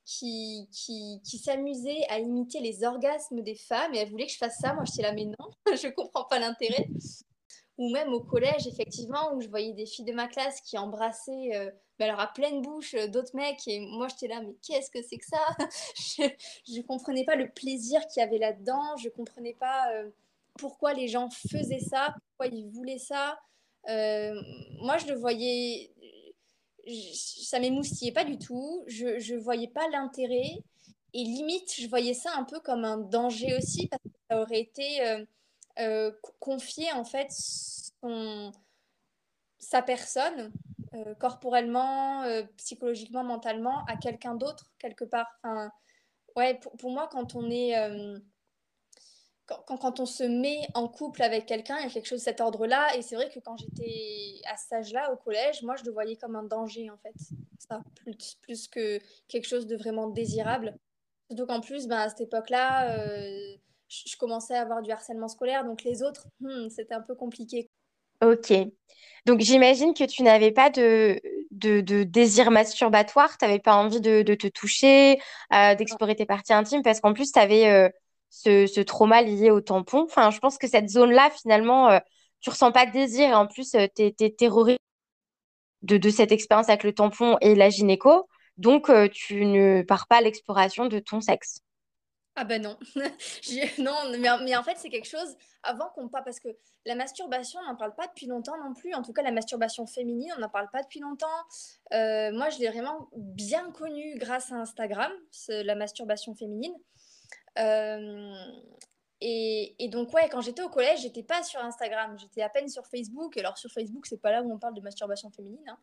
qui, qui, s'amusait à imiter les orgasmes des femmes et elle voulait que je fasse ça. Moi, j'étais là, mais non, je comprends pas l'intérêt ou même au collège, effectivement, où je voyais des filles de ma classe qui embrassaient, euh, bah, alors à pleine bouche, euh, d'autres mecs, et moi j'étais là, mais qu'est-ce que c'est que ça? Je ne comprenais pas le plaisir qu'il y avait là-dedans, je ne comprenais pas euh, pourquoi les gens faisaient ça, pourquoi ils voulaient ça. moi, je le voyais, ça m'émoustillait pas du tout, je ne voyais pas l'intérêt, et limite, je voyais ça un peu comme un danger aussi, parce que ça aurait été euh, confier en fait sa personne euh, corporellement, euh, psychologiquement, mentalement à quelqu'un d'autre quelque part. Enfin, ouais, pour, pour, moi, quand on est quand, quand, on se met en couple avec quelqu'un, il y a quelque chose de cet ordre-là. Et c'est vrai que quand j'étais à cet âge-là, au collège, moi, je le voyais comme un danger, en fait. Ça, plus, plus que quelque chose de vraiment désirable. Surtout qu'en plus, ben, à cette époque-là, je commençais à avoir du harcèlement scolaire, donc les autres, hmm, c'était un peu compliqué. Ok. Donc j'imagine que tu n'avais pas de, de, désir masturbatoire, tu n'avais pas envie de, te toucher, euh, d'explorer tes parties intimes, parce qu'en plus, tu avais euh, ce, trauma lié au tampon. Enfin, je pense que cette zone-là, finalement, euh, tu ressens pas de désir, et en plus, tu es, terrorisé de, de cette expérience avec le tampon et la gynéco, donc tu ne pars pas à l'exploration de ton sexe. Ah ben non, non, mais, en fait c'est quelque chose avant qu'on parle, parce que la masturbation on n'en parle pas depuis longtemps non plus, en tout cas la masturbation féminine on n'en parle pas depuis longtemps. Euh, moi je l'ai vraiment bien connue grâce à Instagram, la masturbation féminine. Euh, et, et, donc ouais, quand j'étais au collège j'étais pas sur Instagram, j'étais à peine sur Facebook, alors sur Facebook c'est pas là où on parle de masturbation féminine. Hein.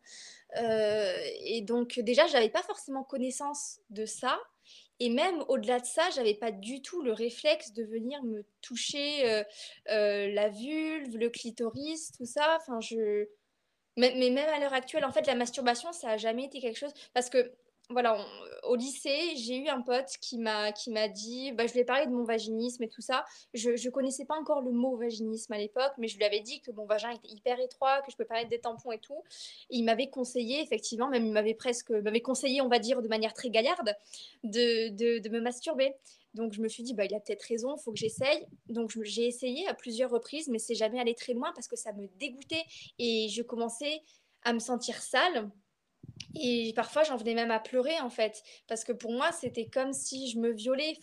Euh, et donc déjà j'avais pas forcément connaissance de ça. Et même au-delà de ça, j'avais pas du tout le réflexe de venir me toucher euh, euh, la vulve, le clitoris, tout ça. Enfin, je... Mais, même à l'heure actuelle, en fait, la masturbation, ça a jamais été quelque chose. Parce que voilà, au lycée, j'ai eu un pote qui m'a qui m'a dit, bah, je lui ai parlé de mon vaginisme et tout ça. Je ne connaissais pas encore le mot vaginisme à l'époque, mais je lui avais dit que mon vagin était hyper étroit, que je peux pas mettre des tampons et tout. Et il m'avait conseillé, effectivement, même il m'avait presque m'avait conseillé, on va dire de manière très gaillarde, de, de, de me masturber. Donc je me suis dit, bah, il a peut-être raison, il faut que j'essaye. Donc j'ai essayé à plusieurs reprises, mais c'est jamais allé très loin parce que ça me dégoûtait et je commençais à me sentir sale et parfois, j'en venais même à pleurer, en fait, parce que pour moi, c'était comme si je me violais.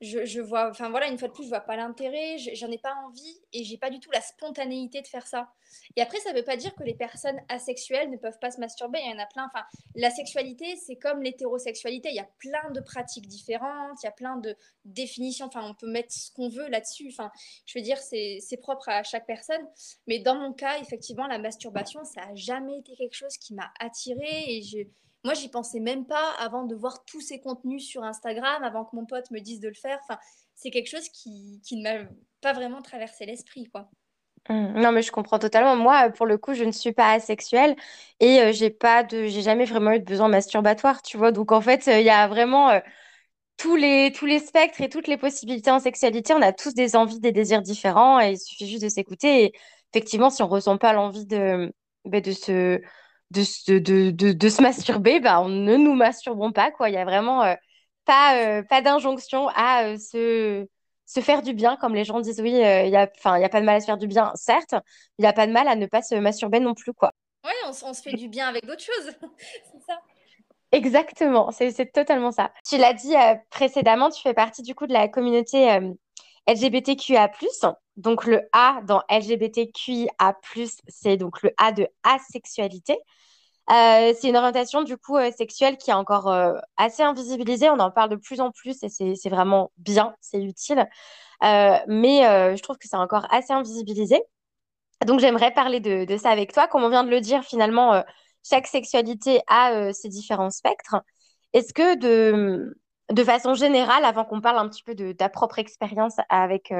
Je, vois, enfin voilà, une fois de plus, je vois pas l'intérêt, j'en ai pas envie et j'ai pas du tout la spontanéité de faire ça. Et après, ça veut pas dire que les personnes asexuelles ne peuvent pas se masturber, il y en a plein. Enfin, la sexualité, c'est comme l'hétérosexualité, il y a plein de pratiques différentes, il y a plein de définitions, enfin, on peut mettre ce qu'on veut là-dessus. Enfin, je veux dire, c'est propre à chaque personne. Mais dans mon cas, effectivement, la masturbation, ça a jamais été quelque chose qui m'a attirée et je moi, j'y pensais même pas avant de voir tous ces contenus sur Instagram, avant que mon pote me dise de le faire. Enfin, c'est quelque chose qui, qui ne m'a pas vraiment traversé l'esprit, quoi. Mmh. Non, mais je comprends totalement. Moi, pour le coup, je ne suis pas asexuelle et euh, j'ai pas de, j'ai jamais vraiment eu de besoin masturbatoire, tu vois. Donc, en fait, il y a vraiment euh, tous les, tous les spectres et toutes les possibilités en sexualité. On a tous des envies, des désirs différents et il suffit juste de s'écouter. Et effectivement, si on ressent pas l'envie de, ben, de se de, de, de, de, se masturber, bah, on ne nous masturbons pas. Quoi. Il n'y a vraiment euh, pas, euh, pas d'injonction à euh, se, se faire du bien, comme les gens disent, oui, il n'y a, y a pas de mal à se faire du bien, certes, il n'y a pas de mal à ne pas se masturber non plus. Quoi. Oui, on, on, se fait du bien avec d'autres choses. c'est ça. Exactement, c'est totalement ça. Tu l'as dit précédemment, tu fais partie du coup de la communauté LGBTQIA+. Donc le A dans LGBTQIA+, c'est donc le A de asexualité. Euh, c'est une orientation du coup euh, sexuelle qui est encore euh, assez invisibilisée. On en parle de plus en plus et c'est vraiment bien, c'est utile. mais je trouve que c'est encore assez invisibilisé. Donc j'aimerais parler de, de, ça avec toi. Comme on vient de le dire, finalement, chaque sexualité a ses différents spectres. Est-ce que de, de façon générale, avant qu'on parle un petit peu de ta propre expérience avec,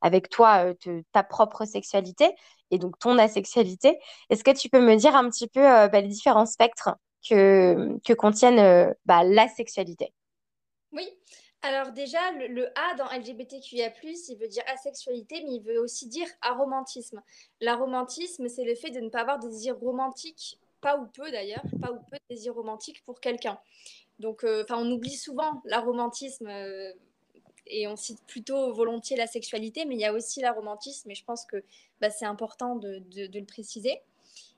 avec toi, ta propre sexualité, et donc ton asexualité. Est-ce que tu peux me dire un petit peu euh, bah, les différents spectres que, que contiennent euh, bah, la sexualité? Oui. Alors déjà, le, A dans LGBTQIA+, il veut dire asexualité, mais il veut aussi dire aromantisme. L'aromantisme, c'est le fait de ne pas avoir de désir romantique, pas ou peu d'ailleurs, pas ou peu de désir romantique pour quelqu'un. Donc, euh, enfin, on oublie souvent l'aromantisme et on cite plutôt volontiers la sexualité, mais il y a aussi l'aromantisme, et je pense que bah, c'est important de, le préciser.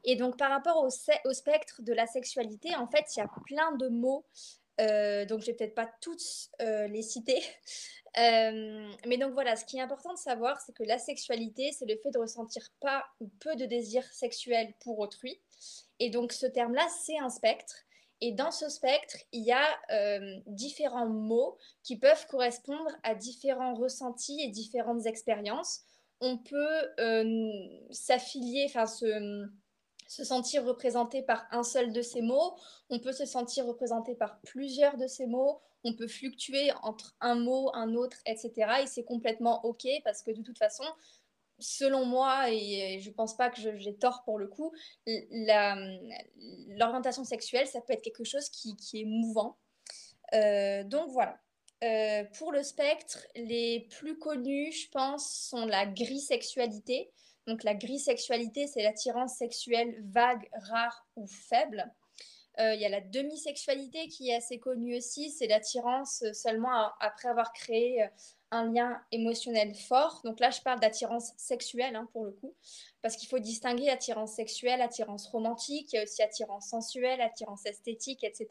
Et donc, par rapport au, spectre de la sexualité, en fait, il y a plein de mots. Euh, donc, je vais peut-être pas euh, les citer. Euh, mais donc, voilà, ce qui est important de savoir, c'est que la sexualité, c'est le fait de ressentir pas ou peu de désir sexuel pour autrui. Et donc, ce terme-là, c'est un spectre. Et dans ce spectre, il y a euh, différents mots qui peuvent correspondre à différents ressentis et différentes expériences. On peut euh, s'affilier, enfin se, se, sentir représenté par un seul de ces mots, on peut se sentir représenté par plusieurs de ces mots, on peut fluctuer entre un mot, un autre, etc. Et c'est complètement OK parce que de toute façon, selon moi, et je pense pas que j'ai tort pour le coup, l'orientation sexuelle, ça peut être quelque chose qui, est mouvant. Euh, donc voilà. Euh, pour le spectre, les plus connus, je pense, sont la grisexualité. Donc la grisexualité, c'est l'attirance sexuelle vague, rare ou faible. Euh, il y a la demisexualité qui est assez connue aussi, c'est l'attirance seulement après avoir créé un lien émotionnel fort. Donc là, je parle d'attirance sexuelle hein, pour le coup, parce qu'il faut distinguer attirance sexuelle, attirance romantique, il y a aussi attirance sensuelle, attirance esthétique, etc.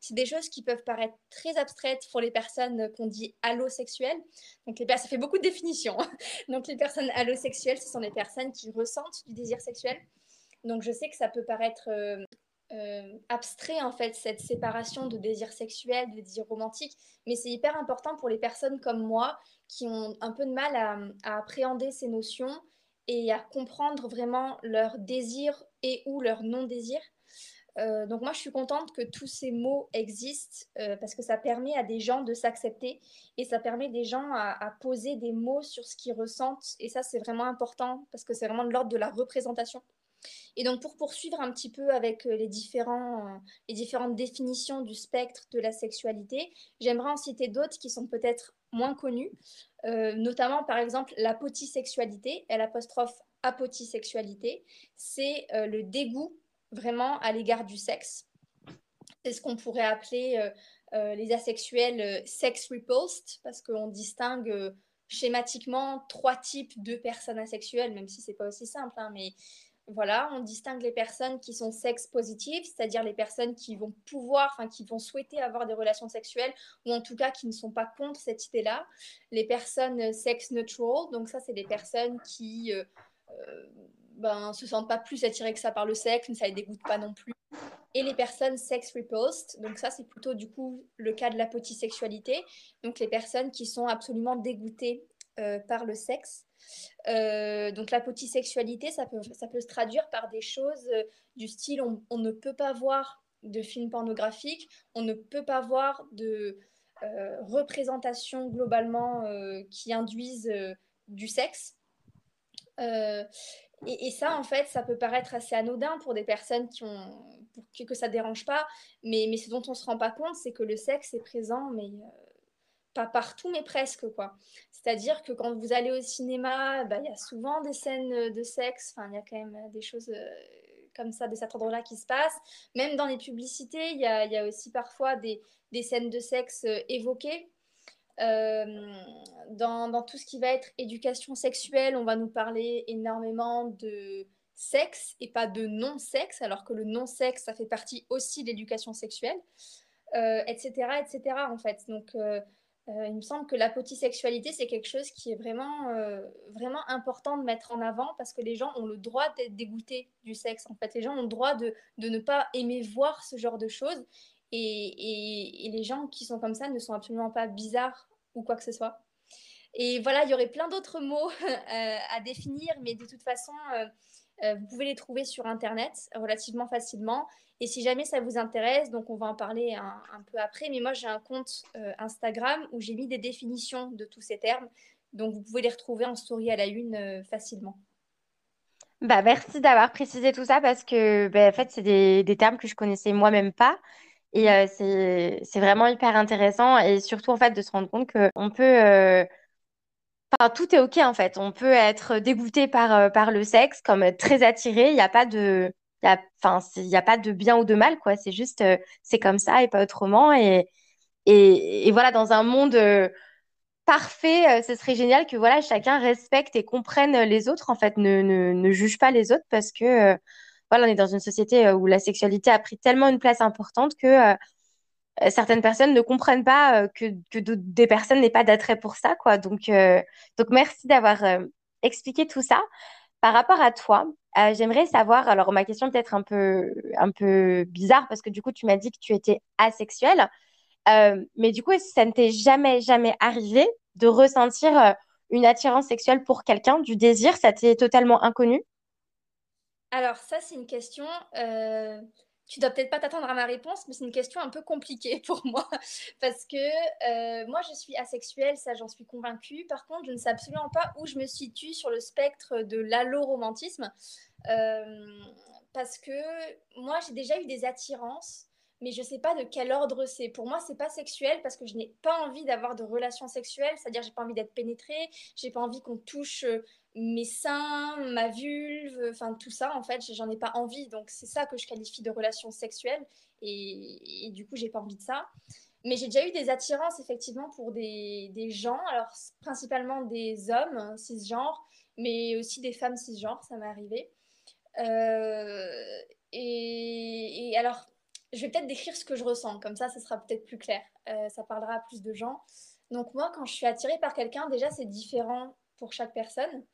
C'est des choses qui peuvent paraître très abstraites pour les personnes qu'on dit allosexuelles. Donc les, ça fait beaucoup de définitions. Donc les personnes allosexuelles, ce sont les personnes qui ressentent du désir sexuel. Donc je sais que ça peut paraître euh, euh, abstrait en fait cette séparation de désir sexuel, de désir romantique, mais c'est hyper important pour les personnes comme moi qui ont un peu de mal à, appréhender ces notions et à comprendre vraiment leur désir et ou leur non-désir. Euh, donc moi, je suis contente que tous ces mots existent euh, parce que ça permet à des gens de s'accepter et ça permet des gens à, poser des mots sur ce qu'ils ressentent. Et ça, c'est vraiment important parce que c'est vraiment de l'ordre de la représentation. Et donc pour poursuivre un petit peu avec euh, les, différents, les différentes définitions du spectre de la sexualité, j'aimerais en citer d'autres qui sont peut-être moins connues, notamment par exemple la potisexualité, l'apostrophe apotisexualité, c'est le dégoût vraiment à l'égard du sexe. C'est ce qu'on pourrait appeler euh, euh, les asexuels euh, sex repulsed, parce qu'on distingue schématiquement trois types de personnes asexuelles, même si c'est pas aussi simple, hein, mais voilà, on distingue les personnes qui sont sex positives, c'est-à-dire les personnes qui vont pouvoir, enfin qui vont souhaiter avoir des relations sexuelles, ou en tout cas qui ne sont pas contre cette idée-là. Les personnes sex neutral, donc ça c'est des personnes qui ben, se sentent pas plus attirés que ça par le sexe, mais ça les dégoûte pas non plus. Et les personnes sex repulsed, donc ça c'est plutôt du coup le cas de la potisexualité, donc les personnes qui sont absolument dégoûtées euh, par le sexe. Euh, donc la potisexualité, ça peut, ça peut se traduire par des choses euh, du style on, ne peut pas voir de films pornographiques, on ne peut pas voir de représentation globalement qui induisent du sexe. Et, ça, en fait, ça peut paraître assez anodin pour des personnes qui ont, pour que, ça dérange pas, mais, mais ce dont on se rend pas compte, c'est que le sexe est présent, mais euh, pas partout, mais presque, quoi. C'est-à-dire que quand vous allez au cinéma, bah, il y a souvent des scènes de sexe, enfin, il y a quand même des choses euh, comme ça, de cet ordre-là qui se passent. Même dans les publicités, il y a, aussi parfois des, des scènes de sexe euh, évoquées. Euh, dans, tout ce qui va être éducation sexuelle, on va nous parler énormément de sexe et pas de non-sexe, alors que le non-sexe, ça fait partie aussi de l'éducation sexuelle, etc., euh, etc., en fait. Donc, euh, il me semble que la potisexualité, c'est quelque chose qui est vraiment, vraiment important de mettre en avant parce que les gens ont le droit d'être dégoûtés du sexe. En fait, les gens ont le droit de, de ne pas aimer voir ce genre de choses et, les gens qui sont comme ça ne sont absolument pas bizarres ou quoi que ce soit. Et voilà, il y aurait plein d'autres mots euh, à définir, mais de toute façon, euh, euh, vous pouvez les trouver sur Internet relativement facilement. Et si jamais ça vous intéresse, donc on va en parler un, peu après, mais moi j'ai un compte Instagram où j'ai mis des définitions de tous ces termes. Donc vous pouvez les retrouver en story à la une facilement. Bah, merci d'avoir précisé tout ça parce que bah, en fait, c'est des, termes que je connaissais moi-même pas. Et euh, c'est vraiment hyper intéressant et surtout en fait de se rendre compte qu'on peut euh, Tout est OK en fait. On peut être dégoûté par, euh, le sexe, comme très attiré. Il n'y a pas de, pas de bien ou de mal quoi. C'est juste, c'est comme ça et pas autrement. Et, voilà, dans un monde parfait, ce serait génial que voilà, chacun respecte et comprenne les autres. En fait, ne, ne, juge pas les autres parce que voilà, on est dans une société euh, où la sexualité a pris tellement une place importante que euh, certaines personnes ne comprennent pas euh, que, que des personnes n'aient pas d'attrait pour ça, quoi. Donc, donc merci d'avoir expliqué tout ça. Par rapport à toi, j'aimerais savoir, alors ma question peut-être un peu, un peu bizarre parce que du coup, tu m'as dit que tu étais asexuelle, mais du coup, ça ne t'est jamais, jamais arrivé de ressentir une attirance sexuelle pour quelqu'un, du désir, ça t'est totalement inconnu? Alors ça, c'est une question, euh, tu dois peut-être pas t'attendre à ma réponse, mais c'est une question un peu compliquée pour moi, parce que euh, moi, je suis asexuelle, ça j'en suis convaincue. Par contre, je ne sais absolument pas où je me situe sur le spectre de l'alloromantisme, euh, parce que moi, j'ai déjà eu des attirances mais je ne sais pas de quel ordre c'est. Pour moi, c'est pas sexuel parce que je n'ai pas envie d'avoir de relations sexuelles, c'est-à-dire j'ai pas envie d'être pénétrée, j'ai pas envie qu'on touche mes seins, ma vulve, enfin tout ça, en fait, j'en ai pas envie. Donc c'est ça que je qualifie de relation sexuelle. Et, du coup, j'ai pas envie de ça. Mais j'ai déjà eu des attirances, effectivement, pour des, gens, alors principalement des hommes cisgenres, mais aussi des femmes cisgenres, ça m'est arrivé. Euh, et, et, alors, je vais peut-être décrire ce que je ressens, comme ça, ça sera peut-être plus clair. Euh, ça parlera à plus de gens. Donc moi, quand je suis attirée par quelqu'un, déjà, c'est différent pour chaque personne.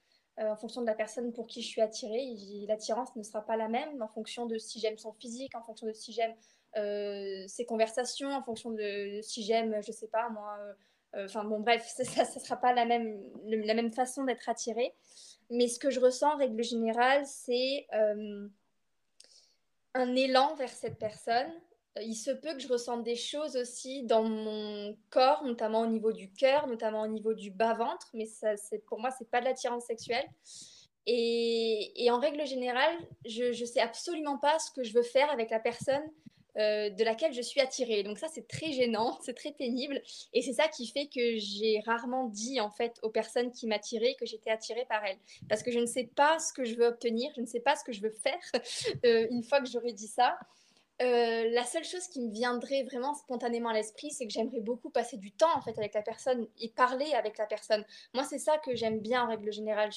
Euh, en fonction de la personne pour qui je suis attirée. L'attirance ne sera pas la même en fonction de si j'aime son physique, en fonction de si j'aime euh, ses conversations, en fonction de si j'aime, je sais pas moi. Euh, enfin bon, bref, ça ne sera pas la même, la même façon d'être attirée. Mais ce que je ressens, en règle générale, c'est un un élan vers cette personne. Il se peut que je ressente des choses aussi dans mon corps, notamment au niveau du cœur, notamment au niveau du bas-ventre, mais ça, c'est, pour moi, c'est pas de l'attirance sexuelle. Et, en règle générale, je ne sais absolument pas ce que je veux faire avec la personne euh, de laquelle je suis attirée. Donc ça, c'est très gênant, c'est très pénible. Et c'est ça qui fait que j'ai rarement dit, en fait, aux personnes qui m'attiraient que j'étais attirée par elles. Parce que je ne sais pas ce que je veux obtenir, je ne sais pas ce que je veux faire euh, une fois que j'aurais dit ça. Euh, la seule chose qui me viendrait vraiment spontanément à l'esprit, c'est que j'aimerais beaucoup passer du temps en fait avec la personne et parler avec la personne. Moi, c'est ça que j'aime bien en règle générale.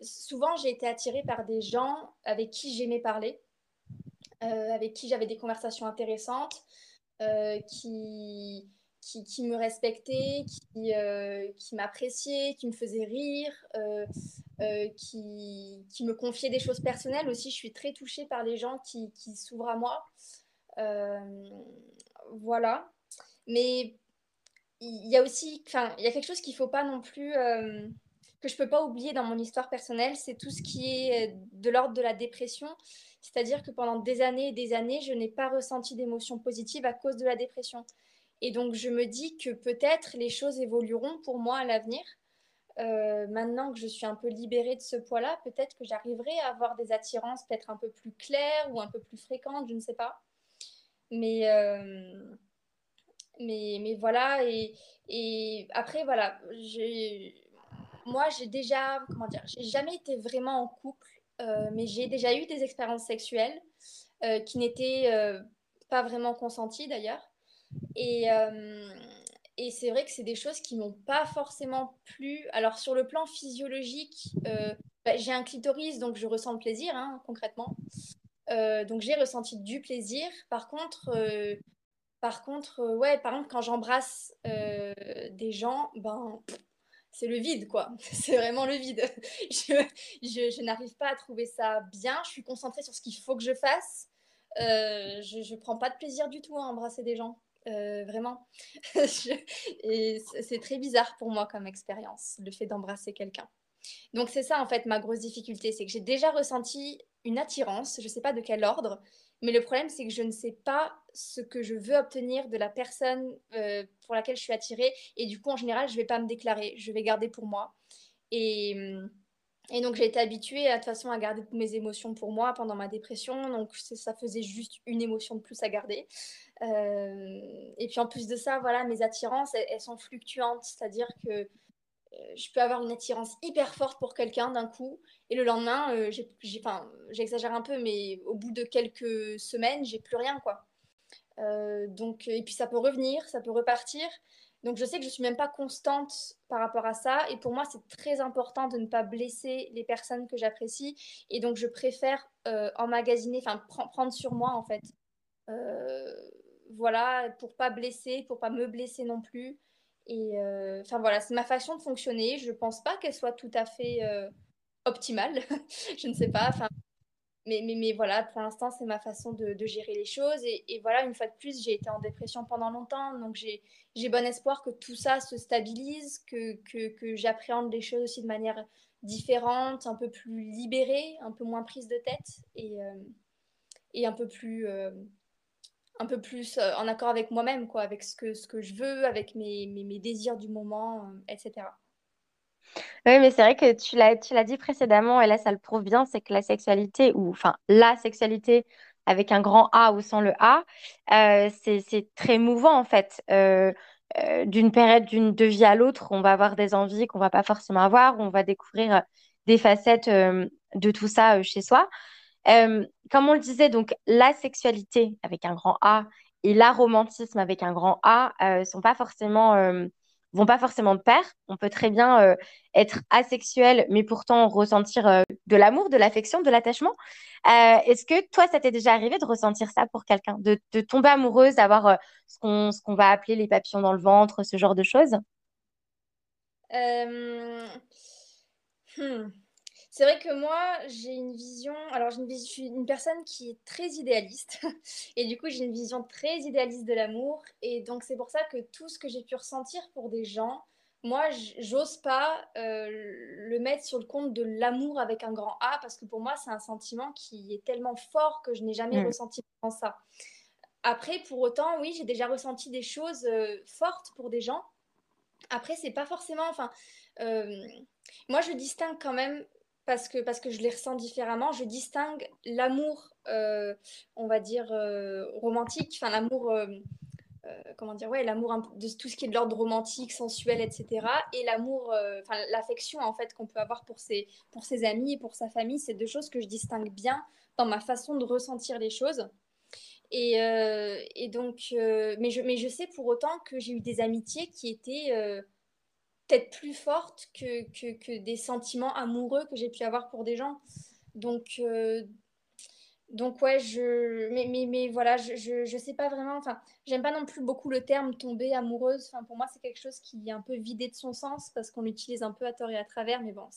Souvent, j'ai été attirée par des gens avec qui j'aimais parler. Euh, avec qui j'avais des conversations intéressantes, euh, qui, qui, me respectaient, qui, qui m'appréciaient, qui me faisaient rire, qui, qui, me confiaient des choses personnelles aussi. Je suis très touchée par les gens qui, s'ouvrent à moi. voilà. Mais il y a aussi, enfin, il y a quelque chose qu'il ne faut pas non plus, que je ne peux pas oublier dans mon histoire personnelle, c'est tout ce qui est de l'ordre de la dépression. C'est-à-dire que pendant des années et des années, je n'ai pas ressenti d'émotions positives à cause de la dépression. Et donc, je me dis que peut-être les choses évolueront pour moi à l'avenir. Euh, maintenant que je suis un peu libérée de ce poids-là, peut-être que j'arriverai à avoir des attirances peut-être un peu plus claires ou un peu plus fréquentes, je ne sais pas. Mais, euh, mais, mais, voilà, et, après, voilà, moi j'ai déjà, comment dire, j'ai jamais été vraiment en couple euh, mais j'ai déjà eu des expériences sexuelles qui n'étaient pas vraiment consenties d'ailleurs. Et, et c'est vrai que c'est des choses qui m'ont pas forcément plu. Alors sur le plan physiologique, bah, j'ai un clitoris, donc je ressens le plaisir hein, concrètement. donc j'ai ressenti du plaisir. Par contre, par contre, ouais, par quand j'embrasse des gens, ben c'est le vide, quoi. C'est vraiment le vide. Je, n'arrive pas à trouver ça bien. Je suis concentrée sur ce qu'il faut que je fasse. Euh, je ne prends pas de plaisir du tout à embrasser des gens. Euh, vraiment. c'est très bizarre pour moi comme expérience, le fait d'embrasser quelqu'un. Donc c'est ça en fait ma grosse difficulté, c'est que j'ai déjà ressenti une attirance, je ne sais pas de quel ordre, mais le problème, c'est que je ne sais pas ce que je veux obtenir de la personne euh, pour laquelle je suis attirée. Et du coup, en général, je ne vais pas me déclarer. Je vais garder pour moi. Et, et donc, j'ai été habituée de toute façon à garder toutes mes émotions pour moi pendant ma dépression. Donc, ça faisait juste une émotion de plus à garder. Euh, et puis, en plus de ça, voilà, mes attirances, elles sont fluctuantes. C'est-à-dire que euh, je peux avoir une attirance hyper forte pour quelqu'un d'un coup et le lendemain euh, j'exagère un peu mais au bout de quelques semaines j'ai plus rien quoi donc et puis ça peut revenir ça peut repartir donc je sais que je suis même pas constante par rapport à ça et pour moi c'est très important de ne pas blesser les personnes que j'apprécie et donc je préfère emmagasiner enfin prendre sur moi en fait voilà pour pas blesser pour pas me blesser non plus et euh, enfin voilà, c'est ma façon de fonctionner. Je ne pense pas qu'elle soit tout à fait euh, optimale. je ne sais pas. Enfin, mais, voilà, pour l'instant, c'est ma façon de, gérer les choses. Et, voilà, une fois de plus, j'ai été en dépression pendant longtemps. Donc, j'ai bon espoir que tout ça se stabilise, que, j'appréhende les choses aussi de manière différente, un peu plus libérée, un peu moins prise de tête et, euh, un peu plus un peu plus euh, en accord avec moi-même, quoi, avec ce que, ce que je veux, avec mes, désirs du moment, euh, etc. Oui, mais c'est vrai que tu l'as, tu l'as dit précédemment, et là, ça le prouve bien, c'est que la sexualité, ou enfin, la sexualité avec un grand A ou sans le A, euh, c'est, très mouvant, en fait. d'une période d'une, de vie à l'autre, on va avoir des envies qu'on va pas forcément avoir, on va découvrir des facettes de tout ça chez soi. Euh, comme on le disait, donc la sexualité avec un grand A et l'aromantisme avec un grand A euh, sont pas forcément euh, vont pas forcément de pair. On peut très bien être asexuel, mais pourtant ressentir de l'amour, de l'affection, de l'attachement. Est-ce que toi, ça t'est déjà arrivé de ressentir ça pour quelqu'un, de, tomber amoureuse, d'avoir ce qu'on ce qu'on va appeler les papillons dans le ventre, ce genre de choses? Hmm. C'est vrai que moi, j'ai une vision. Alors, je suis une personne qui est très idéaliste. Et du coup, j'ai une vision très idéaliste de l'amour. Et donc, c'est pour ça que tout ce que j'ai pu ressentir pour des gens, moi, j'ose pas le mettre sur le compte de l'amour avec un grand A parce que pour moi, c'est un sentiment qui est tellement fort que je n'ai jamais mmh. ressenti ça. Après, pour autant, oui, j'ai déjà ressenti des choses fortes pour des gens. Après, c'est pas forcément. Enfin, moi, je distingue quand même parce que, parce que je les ressens différemment. Je distingue l'amour, on va dire, romantique, enfin, l'amour euh, comment dire, ouais, l'amour de tout ce qui est de l'ordre romantique, sensuel, etc. Et l'amour, euh, enfin l'affection en fait qu'on peut avoir pour ses, pour ses amis et pour sa famille, c'est deux choses que je distingue bien dans ma façon de ressentir les choses. Et, euh, et donc, mais, je, mais je sais pour autant que j'ai eu des amitiés qui étaient peut-être plus fortes que, des sentiments amoureux que j'ai pu avoir pour des gens. Donc, donc ouais, je mais, mais, voilà, je, je, je, sais pas vraiment, enfin, j'aime pas non plus beaucoup le terme tomber amoureuse. Enfin, pour moi, c'est quelque chose qui est un peu vidé de son sens parce qu'on l'utilise un peu à tort et à travers, mais bon,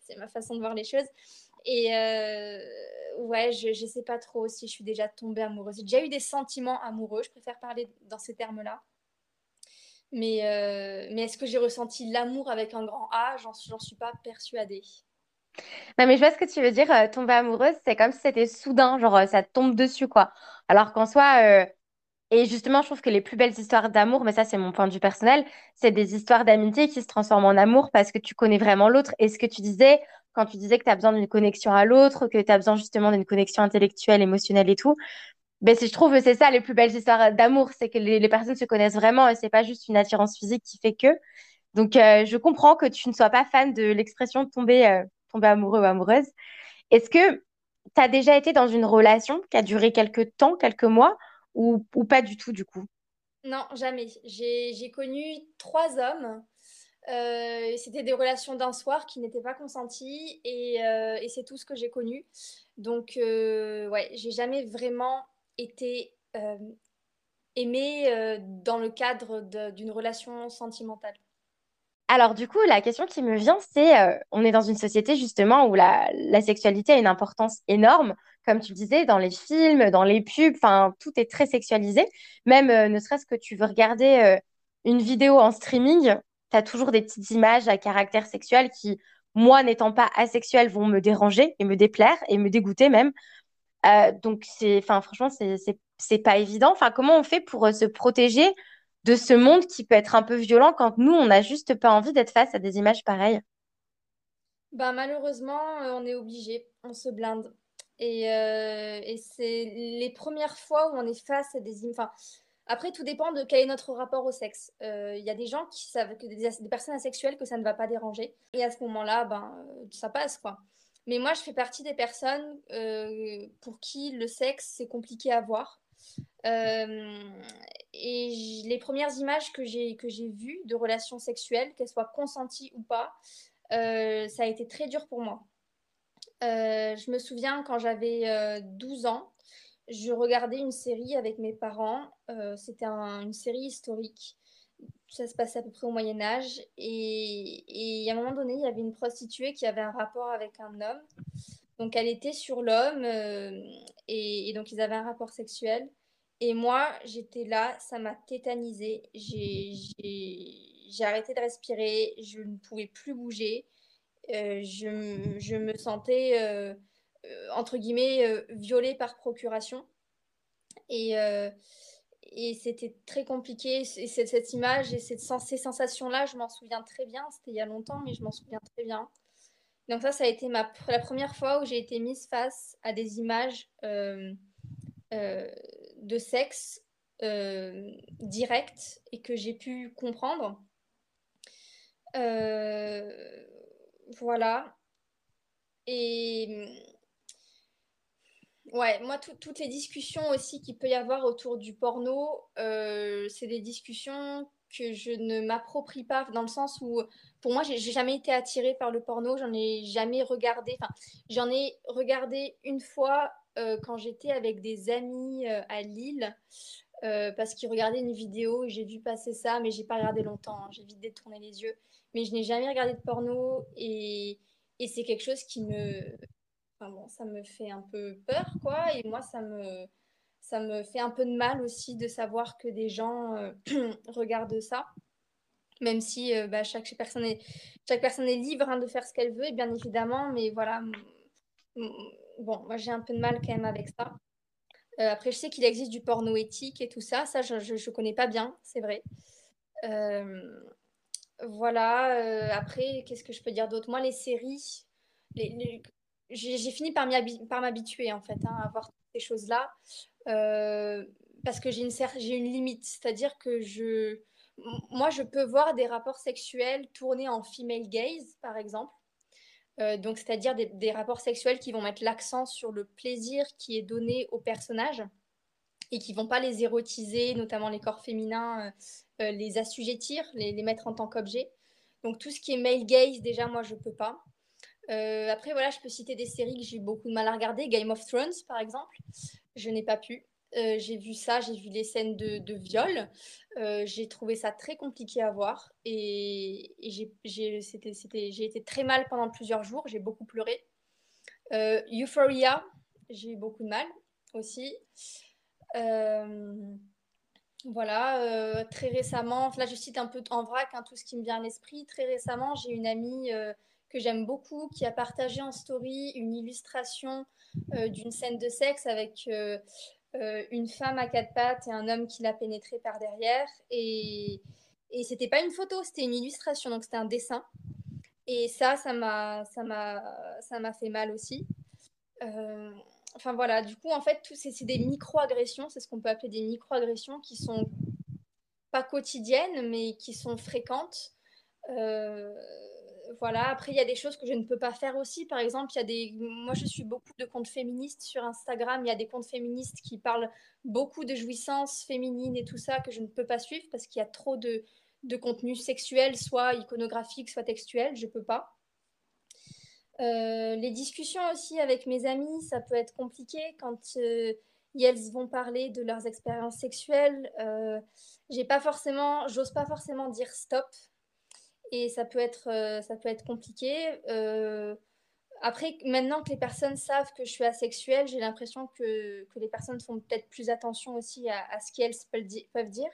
c'est ma façon de voir les choses. Et euh, ouais, je, je sais pas trop si je suis déjà tombée amoureuse. J'ai déjà eu des sentiments amoureux, je préfère parler dans ces termes-là. Mais, euh, mais est-ce que j'ai ressenti l'amour avec un grand A? J'en suis pas persuadée. Non, mais je vois ce que tu veux dire. euh, tomber amoureuse, c'est comme si c'était soudain, genre euh, ça tombe dessus, quoi. Alors qu'en soi, et justement, je trouve que les plus belles histoires d'amour, mais ça, c'est mon point de vue personnel, c'est des histoires d'amitié qui se transforment en amour parce que tu connais vraiment l'autre. Et ce que tu disais, quand tu disais que tu as besoin d'une connexion à l'autre, que tu as besoin justement d'une connexion intellectuelle, émotionnelle et tout, ben, je trouve que c'est ça les plus belles histoires d'amour, c'est que les, personnes se connaissent vraiment et c'est pas juste une attirance physique qui fait que. Donc, euh, je comprends que tu ne sois pas fan de l'expression tomber, euh, tomber amoureux ou amoureuse. Est-ce que tu as déjà été dans une relation qui a duré quelques temps, quelques mois, ou, pas du tout, du coup? Non, jamais. J'ai connu trois hommes. Euh, c'était des relations d'un soir qui n'étaient pas consenties et, et c'est tout ce que j'ai connu. Donc, ouais, j'ai jamais vraiment été euh, aimée euh, dans le cadre d'une relation sentimentale. Alors du coup, la question qui me vient, c'est, euh, on est dans une société justement où la, la sexualité a une importance énorme, comme tu le disais, dans les films, dans les pubs, enfin, tout est très sexualisé. Même ne serait-ce que tu veux regarder une vidéo en streaming, tu as toujours des petites images à caractère sexuel qui, moi n'étant pas asexuelle, vont me déranger et me déplaire et me dégoûter même. Euh, donc c'est, franchement, c'est, pas évident. Comment on fait pour euh, se protéger de ce monde qui peut être un peu violent quand nous, on n'a juste pas envie d'être face à des images pareilles? Ben, malheureusement, euh, on est obligé, on se blinde. Et, c'est les premières fois où on est face à des... im- Enfin, après, tout dépend de quel est notre rapport au sexe. Il y a des gens qui savent que des, personnes asexuelles que ça ne va pas déranger. Et à ce moment-là, ben, ça passe, quoi. Mais moi, je fais partie des personnes euh, pour qui le sexe, c'est compliqué à voir. Euh, et les premières images que j'ai vues de relations sexuelles, qu'elles soient consenties ou pas, euh, ça a été très dur pour moi. Je me souviens quand j'avais euh, 12 ans, je regardais une série avec mes parents. C'était un- une série historique. Ça se passait à peu près au Moyen Âge. Et, et à un moment donné, il y avait une prostituée qui avait un rapport avec un homme. Donc elle était sur l'homme euh, et, donc ils avaient un rapport sexuel. Et moi, j'étais là, ça m'a tétanisée. J'ai arrêté de respirer, je ne pouvais plus bouger. Euh, je, je me sentais, euh, entre guillemets, violée par procuration. Et, et c'était très compliqué. Et cette, image et cette, ces sensations-là, je m'en souviens très bien. C'était il y a longtemps, mais je m'en souviens très bien. Donc ça, ça a été ma, la première fois où j'ai été mise face à des images euh, euh, de sexe euh, direct et que j'ai pu comprendre. Euh, voilà. Et Ouais, moi, tout- toutes les discussions aussi qu'il peut y avoir autour du porno, euh, c'est des discussions que je ne m'approprie pas, dans le sens où, pour moi, j'ai jamais été attirée par le porno, j'en ai jamais regardé. Enfin, j'en ai regardé une fois euh, quand j'étais avec des amis euh, à Lille, parce qu'ils regardaient une vidéo et j'ai vu passer ça, mais j'ai pas regardé longtemps, hein, j'ai vite détourné les yeux. Mais je n'ai jamais regardé de porno et c'est quelque chose qui me, Enfin bon, ça me fait un peu peur, quoi. Et moi, ça me, ça me fait un peu de mal aussi de savoir que des gens euh, regardent ça. même si bah, chaque, personne est, chaque personne est libre hein, de faire ce qu'elle veut, bien évidemment, mais voilà, bon, moi j'ai un peu de mal quand même avec ça. après, je sais qu'il existe du porno éthique et tout ça, ça je ne connais pas bien, c'est vrai. voilà, après, qu'est-ce que je peux dire d'autre? Moi, les séries, les, j'ai fini par m'habituer en fait hein, à voir ces choses-là parce que j'ai une, limite, c'est-à-dire que moi, je peux voir des rapports sexuels tournés en female gaze, par exemple. Euh, donc, c'est-à-dire des, rapports sexuels qui vont mettre l'accent sur le plaisir qui est donné aux personnages et qui vont pas les érotiser, notamment les corps féminins, euh, euh, les assujettir, les, les, mettre en tant qu'objet. Donc, tout ce qui est male gaze, déjà, moi, je peux pas. Après, voilà, je peux citer des séries que j'ai eu beaucoup de mal à regarder. Game of Thrones, par exemple, je n'ai pas pu. Euh, j'ai vu ça, j'ai vu les scènes de, viol. Euh, j'ai trouvé ça très compliqué à voir et, j'ai été très mal pendant plusieurs jours. J'ai beaucoup pleuré. Euh, Euphoria, j'ai eu beaucoup de mal aussi. voilà, très récemment, là je cite un peu en vrac hein, tout ce qui me vient à l'esprit. Très récemment, j'ai une amie que j'aime beaucoup qui a partagé en story une illustration d'une scène de sexe avec euh, une femme à quatre pattes et un homme qui l'a pénétré par derrière. Et, et c'était pas une photo, c'était une illustration, donc c'était un dessin. Et ça, ça m'a, fait mal aussi. Euh, enfin voilà, du coup, en fait, tout, c'est, des micro-agressions, c'est ce qu'on peut appeler des micro-agressions qui sont pas quotidiennes, mais qui sont fréquentes. Euh, voilà. Après, il y a des choses que je ne peux pas faire aussi. Par exemple, il y a des. Moi, je suis beaucoup de comptes féministes sur Instagram. Il y a des comptes féministes qui parlent beaucoup de jouissance féminine et tout ça que je ne peux pas suivre parce qu'il y a trop de, de contenu sexuel, soit iconographique, soit textuel. Je ne peux pas. Euh, les discussions aussi avec mes amis, ça peut être compliqué quand euh, elles vont parler de leurs expériences sexuelles. Euh, j'ai pas forcément, j'ose pas forcément dire stop et ça peut être, euh, ça peut être compliqué. Euh, après, maintenant que les personnes savent que je suis asexuelle, j'ai l'impression que, que, les personnes font peut-être plus attention aussi à, ce qu'elles peuvent dire.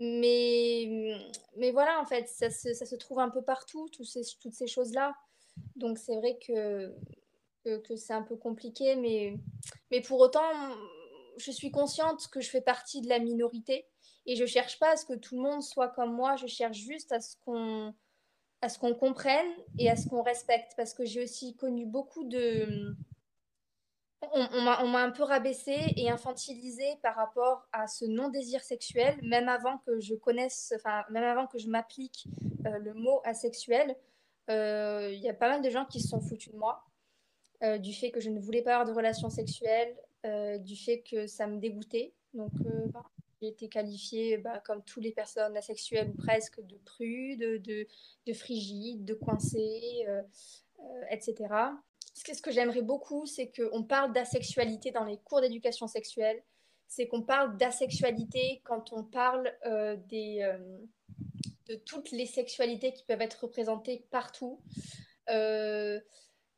Mais, mais voilà, en fait, ça se, ça se trouve un peu partout, tous ces, toutes ces choses-là. Donc c'est vrai que, que, que c'est un peu compliqué, mais, mais pour autant, je suis consciente que je fais partie de la minorité et je cherche pas à ce que tout le monde soit comme moi, je cherche juste à ce qu'on à ce qu'on comprenne et à ce qu'on respecte parce que j'ai aussi connu beaucoup de on, m'a un peu rabaissé et infantilisé par rapport à ce non-désir sexuel, même avant que je connaisse, enfin, même avant que je m'applique euh, le mot asexuel. Euh, il y a pas mal de gens qui se sont foutus de moi, euh, du fait que je ne voulais pas avoir de relations sexuelles, du fait que ça me dégoûtait. Donc, bah, j'ai été qualifiée, bah, comme toutes les personnes asexuelles ou presque, de prude, de, de frigide, de coincée, euh, euh, etc. Ce que j'aimerais beaucoup, c'est qu'on parle d'asexualité dans les cours d'éducation sexuelle. C'est qu'on parle d'asexualité quand on parle euh, de toutes les sexualités qui peuvent être représentées partout.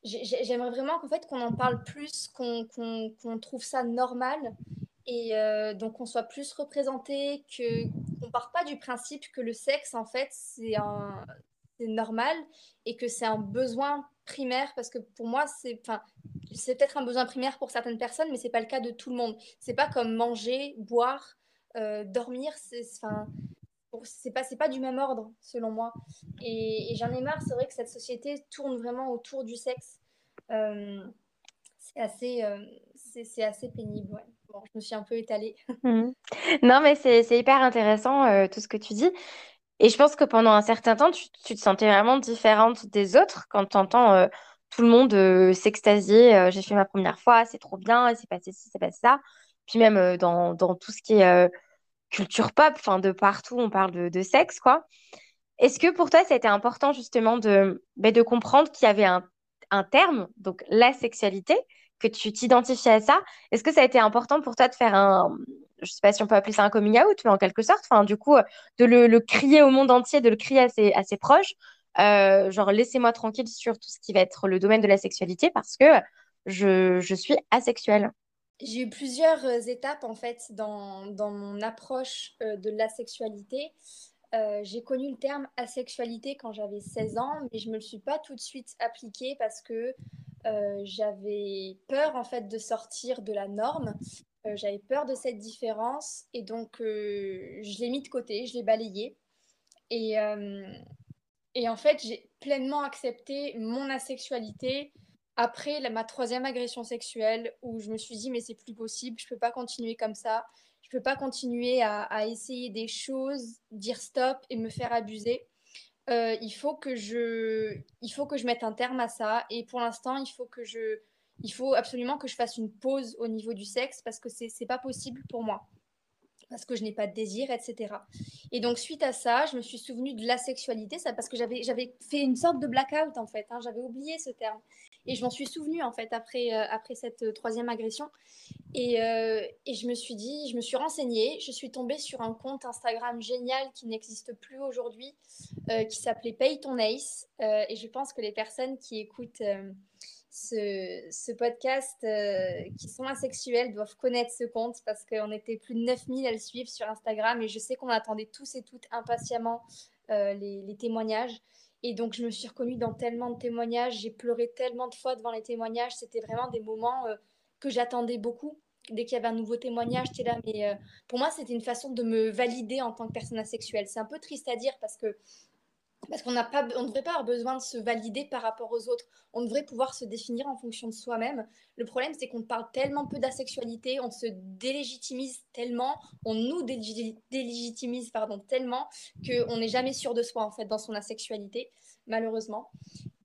J'aimerais vraiment qu'en fait qu'on en parle plus, qu'on trouve ça normal et euh, donc qu'on soit plus représenté, que ne parte pas du principe que le sexe en fait c'est normal et que c'est un besoin primaire parce que pour moi c'est peut-être un besoin primaire pour certaines personnes mais c'est pas le cas de tout le monde. C'est pas comme manger boire euh, dormir c'est enfin pas du même ordre selon moi. Et, j'en ai marre c'est vrai que cette société tourne vraiment autour du sexe. Euh, c'est assez c'est assez pénible ouais je me suis un peu étalée. Mmh. Non, mais c'est hyper intéressant euh, tout ce que tu dis. Et je pense que pendant un certain temps, tu, te sentais vraiment différente des autres quand tu entends euh, tout le monde euh, s'extasier. J'ai fait ma première fois, c'est trop bien, c'est passé ci, c'est passé ça. Puis même dans, dans, tout ce qui est culture pop, enfin de partout, on parle de, de sexe, quoi. Est-ce que pour toi, ça a été important justement de, ben, de comprendre qu'il y avait un, un terme, donc la sexualité, que tu t'identifies à ça. Est-ce que ça a été important pour toi de faire un, je sais pas si on peut appeler ça un coming out, mais en quelque sorte, enfin, du coup, de le, crier au monde entier, de le crier à ses, proches, euh, genre laissez-moi tranquille sur tout ce qui va être le domaine de la sexualité parce que je, suis asexuelle. J'ai eu plusieurs euh, étapes en fait dans, dans mon approche euh, de la sexualité. J'ai connu le terme asexualité quand j'avais 16 ans, mais je ne me le suis pas tout de suite appliqué parce que j'avais peur en fait de sortir de la norme. j'avais peur de cette différence et donc je l'ai mis de côté, je l'ai balayé. Et, en fait, j'ai pleinement accepté mon asexualité après ma troisième agression sexuelle où je me suis dit mais c'est plus possible, je peux pas continuer comme ça, je peux pas continuer à, essayer des choses, dire stop et me faire abuser. Euh, il faut que je il faut que je mette un terme à ça et pour l'instant il faut que je il faut absolument que je fasse une pause au niveau du sexe parce que c'est c'est pas possible pour moi parce que je n'ai pas de désir, etc. Et donc, suite à ça, je me suis souvenue de la sexualité, parce que j'avais, j'avais fait une sorte de blackout, en fait. Hein, j'avais oublié ce terme. Et je m'en suis souvenue, en fait, après, euh, après cette euh, troisième agression. Et, euh, et, je me suis dit, je me suis renseignée, je suis tombée sur un compte Instagram génial qui n'existe plus aujourd'hui, qui s'appelait Pay ton Ace. et je pense que les personnes qui écoutent ce, ce podcast qui sont asexuels doivent connaître ce compte parce qu'on était plus de 9000 à le suivre sur Instagram et je sais qu'on attendait tous et toutes impatiemment les, témoignages. Et donc, je me suis reconnue dans tellement de témoignages, j'ai pleuré tellement de fois devant les témoignages. C'était vraiment des moments euh, que j'attendais beaucoup. Dès qu'il y avait un nouveau témoignage, j'étais là. Mais pour moi, c'était une façon de me valider en tant que personne asexuelle. C'est un peu triste à dire parce que parce qu'on ne devrait pas avoir besoin de se valider par rapport aux autres. On devrait pouvoir se définir en fonction de soi-même. Le problème, c'est qu'on parle tellement peu d'asexualité, on se délégitimise tellement, on nous délégitimise pardon, tellement qu'on n'est jamais sûr de soi en fait dans son asexualité, malheureusement.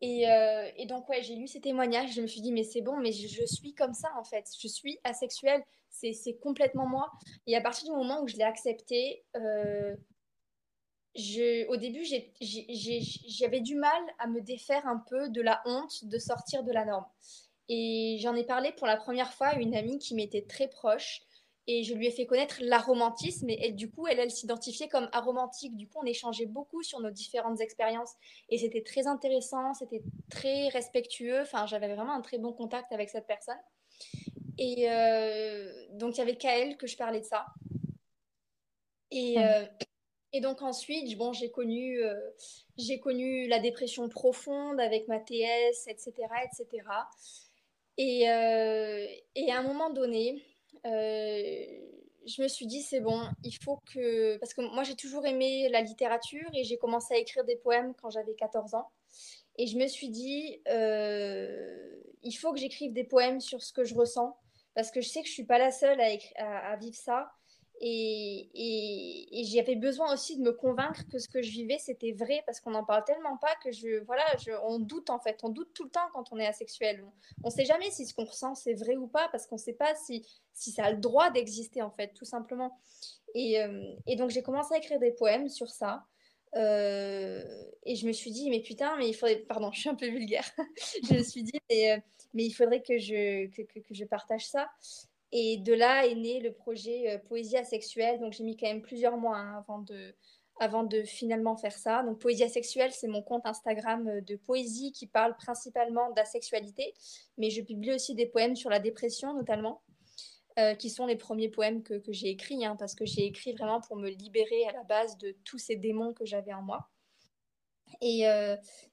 Et, euh, et donc, ouais, j'ai lu ces témoignages, je me suis dit, mais c'est bon, mais je, suis comme ça en fait, je suis asexuelle, c'est complètement moi. Et à partir du moment où je l'ai accepté, euh, au début, j'avais du mal à me défaire un peu de la honte de sortir de la norme. Et j'en ai parlé pour la première fois à une amie qui m'était très proche. Et je lui ai fait connaître l'aromantisme. Et du coup, elle, elle s'identifiait comme aromantique. Du coup, on échangeait beaucoup sur nos différentes expériences. Et c'était très intéressant, c'était très respectueux. Enfin, j'avais vraiment un très bon contact avec cette personne. Et euh, donc, il y avait Kael que je parlais de ça. Et, euh, et donc ensuite, bon, j'ai connu, euh, connu la dépression profonde avec ma TS, etc., etc. Et, euh, à un moment donné, euh, je me suis dit c'est bon, il faut que parce que moi j'ai toujours aimé la littérature et j'ai commencé à écrire des poèmes quand j'avais 14 ans. Et je me suis dit il faut que j'écrive des poèmes sur ce que je ressens parce que je sais que je suis pas la seule à vivre ça et, j'avais besoin aussi de me convaincre que ce que je vivais, c'était vrai, parce qu'on n'en parle tellement pas que je, voilà, on doute en fait, on doute tout le temps quand on est asexuel. On ne sait jamais si ce qu'on ressent, c'est vrai ou pas, parce qu'on ne sait pas si, ça a le droit d'exister en fait, tout simplement. Et, euh, donc j'ai commencé à écrire des poèmes sur ça. Euh, et je me suis dit, mais putain, mais il faudrait. Pardon, je suis un peu vulgaire. je me suis dit, mais, euh, mais il faudrait que je, que je partage ça. Et de là est né le projet euh, Poésie asexuelle. Donc j'ai mis quand même plusieurs mois hein, avant, de, avant de finalement faire ça. Donc Poésie asexuelle, c'est mon compte Instagram euh, de poésie qui parle principalement d'asexualité. Mais je publie aussi des poèmes sur la dépression notamment. Euh, qui sont les premiers poèmes que, j'ai écrits, hein, parce que j'ai écrit vraiment pour me libérer à la base de tous ces démons que j'avais en moi. Et,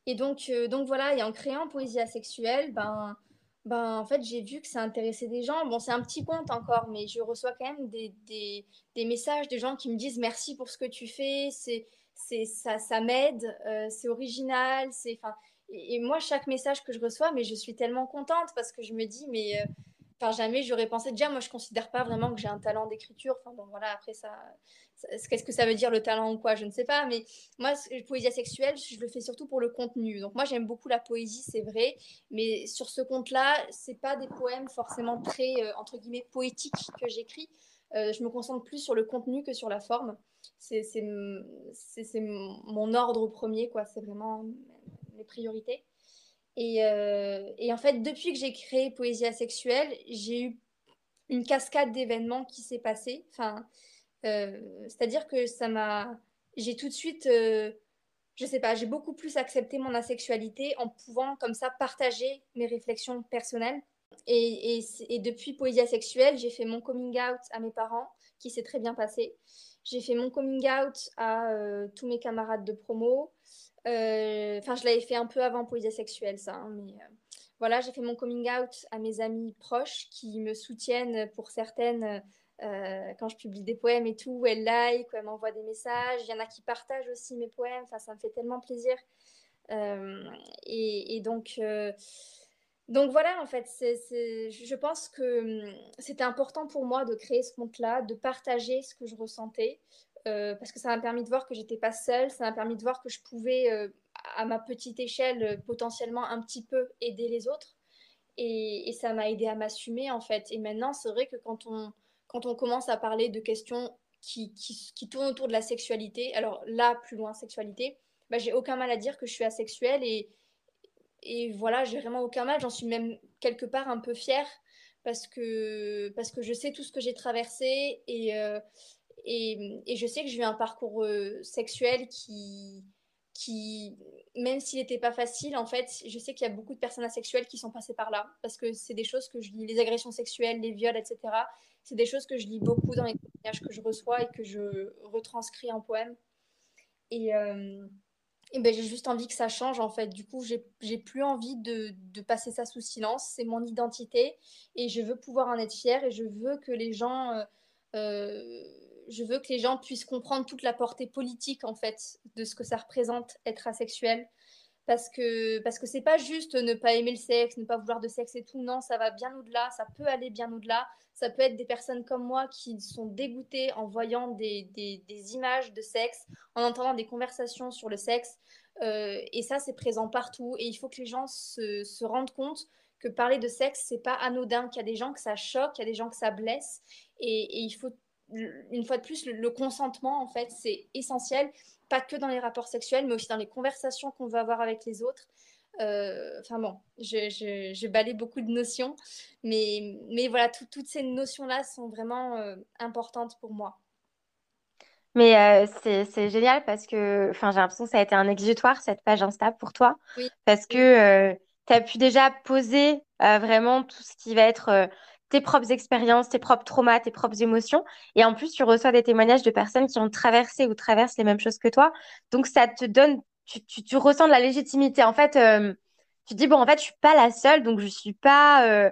et donc, donc voilà, et en créant Poésie asexuelle, ben, ben, en fait, j'ai vu que ça intéressait des gens. Bon, c'est un petit compte encore, mais je reçois quand même des, des, messages de gens qui me disent merci pour ce que tu fais, c'est, c'est, ça, ça m'aide, euh, c'est original. C'est, et, et, moi, chaque message que je reçois, mais je suis tellement contente parce que je me dis, mais euh, jamais j'aurais pensé. Déjà moi je considère pas vraiment que j'ai un talent d'écriture. Enfin bon voilà après ça, qu'est-ce que ça veut dire le talent ou quoi? Je ne sais pas. Mais moi poésie sexuelle je le fais surtout pour le contenu. Donc moi j'aime beaucoup la poésie c'est vrai. Mais sur ce compte là c'est pas des poèmes forcément très euh, entre guillemets poétiques que j'écris. Euh, je me concentre plus sur le contenu que sur la forme. C'est mon ordre premier quoi. C'est vraiment mes priorités euh, et, en fait, depuis que j'ai créé Poésie asexuelle, j'ai eu une cascade d'événements qui s'est passée. Enfin, euh, c'est-à-dire que ça m'a. J'ai tout de suite. Euh, je sais pas, j'ai beaucoup plus accepté mon asexualité en pouvant comme ça partager mes réflexions personnelles. Et, et, et depuis Poésie asexuelle, j'ai fait mon coming out à mes parents, qui s'est très bien passé. J'ai fait mon coming out à tous mes camarades de promo. Enfin, je l'avais fait un peu avant Poésie sexuelle, ça, hein, mais voilà, j'ai fait mon coming out à mes amis proches qui me soutiennent pour certaines euh, quand je publie des poèmes et tout, elles like, elles m'envoient des messages. Il y en a qui partagent aussi mes poèmes. Enfin, ça me fait tellement plaisir. Euh, et, donc, euh, donc voilà, en fait, je pense que hum, c'était important pour moi de créer ce compte-là, de partager ce que je ressentais, parce que ça m'a permis de voir que j'étais pas seule, ça m'a permis de voir que je pouvais, à ma petite échelle, potentiellement un petit peu aider les autres. Et, et ça m'a aidé à m'assumer, en fait. Et maintenant, c'est vrai que quand on quand on commence à parler de questions qui, qui, tournent autour de la sexualité, alors là, plus loin, sexualité, bah, j'ai aucun mal à dire que je suis asexuelle et, et voilà, j'ai vraiment aucun mal. J'en suis même quelque part un peu fière parce que, parce que je sais tout ce que j'ai traversé et, euh, et, et, je sais que j'ai eu un parcours euh, sexuel qui, qui, même s'il n'était pas facile, en fait, je sais qu'il y a beaucoup de personnes asexuelles qui sont passées par là, parce que c'est des choses que je lis, les agressions sexuelles, les viols, etc. C'est des choses que je lis beaucoup dans les témoignages que je reçois et que je retranscris en poème. Et, euh, et ben, j'ai juste envie que ça change, en fait. Du coup, j'ai plus envie de, de, passer ça sous silence. C'est mon identité et je veux pouvoir en être fière et je veux que les gens... Euh, euh, je veux que les gens puissent comprendre toute la portée politique en fait de ce que ça représente être asexuel parce que parce que c'est pas juste ne pas aimer le sexe, ne pas vouloir de sexe et tout. Non, ça va bien au-delà. Ça peut aller bien au-delà. Ça peut être des personnes comme moi qui sont dégoûtées en voyant des, des, images de sexe, en entendant des conversations sur le sexe. Euh, et ça, c'est présent partout. Et il faut que les gens se, se rendent compte que parler de sexe, c'est pas anodin. Qu'il y a des gens que ça choque, qu'il y a des gens que ça blesse. Et, et il faut une fois de plus, le, consentement, en fait, c'est essentiel, pas que dans les rapports sexuels, mais aussi dans les conversations qu'on va avoir avec les autres. Euh, enfin bon, je, je, beaucoup de notions, mais, mais voilà, toutes ces notions-là sont vraiment euh, importantes pour moi. Mais euh, c'est génial parce que j'ai l'impression que ça a été un exutoire, cette page Insta pour toi. Parce que tu as pu déjà poser vraiment tout ce qui va être tes propres expériences, tes propres traumas, tes propres émotions. Et en plus, tu reçois des témoignages de personnes qui ont traversé ou traversent les mêmes choses que toi. Donc, ça te donne, tu, tu, ressens de la légitimité. En fait, euh, tu te dis, bon, en fait, je suis pas la seule, donc je suis pas. Euh,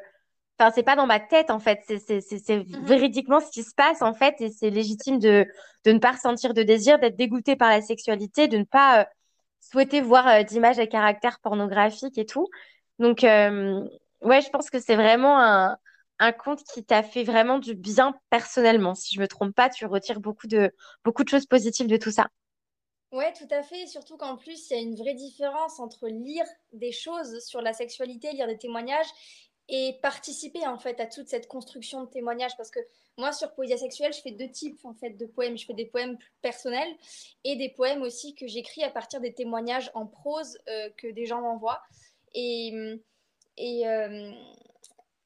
enfin, c'est pas dans ma tête, en fait. C'est mhm. véridiquement ce qui se passe, en fait. Et c'est légitime de, de ne pas ressentir de désir, d'être dégoûté par la sexualité, de ne pas euh, souhaiter voir d'images à caractère pornographique et tout. Donc, ouais, je pense que c'est vraiment un un compte qui t'a fait vraiment du bien personnellement. Si je me trompe pas, tu retires beaucoup de, beaucoup de choses positives de tout ça. Ouais, tout à fait. Surtout qu'en plus, il y a une vraie différence entre lire des choses sur la sexualité, lire des témoignages et participer en fait à toute cette construction de témoignages. Parce que moi, sur Poésie sexuelle, je fais deux types en fait de poèmes. Je fais des poèmes personnels et des poèmes aussi que j'écris à partir des témoignages en prose euh, que des gens m'envoient. Et, et, euh,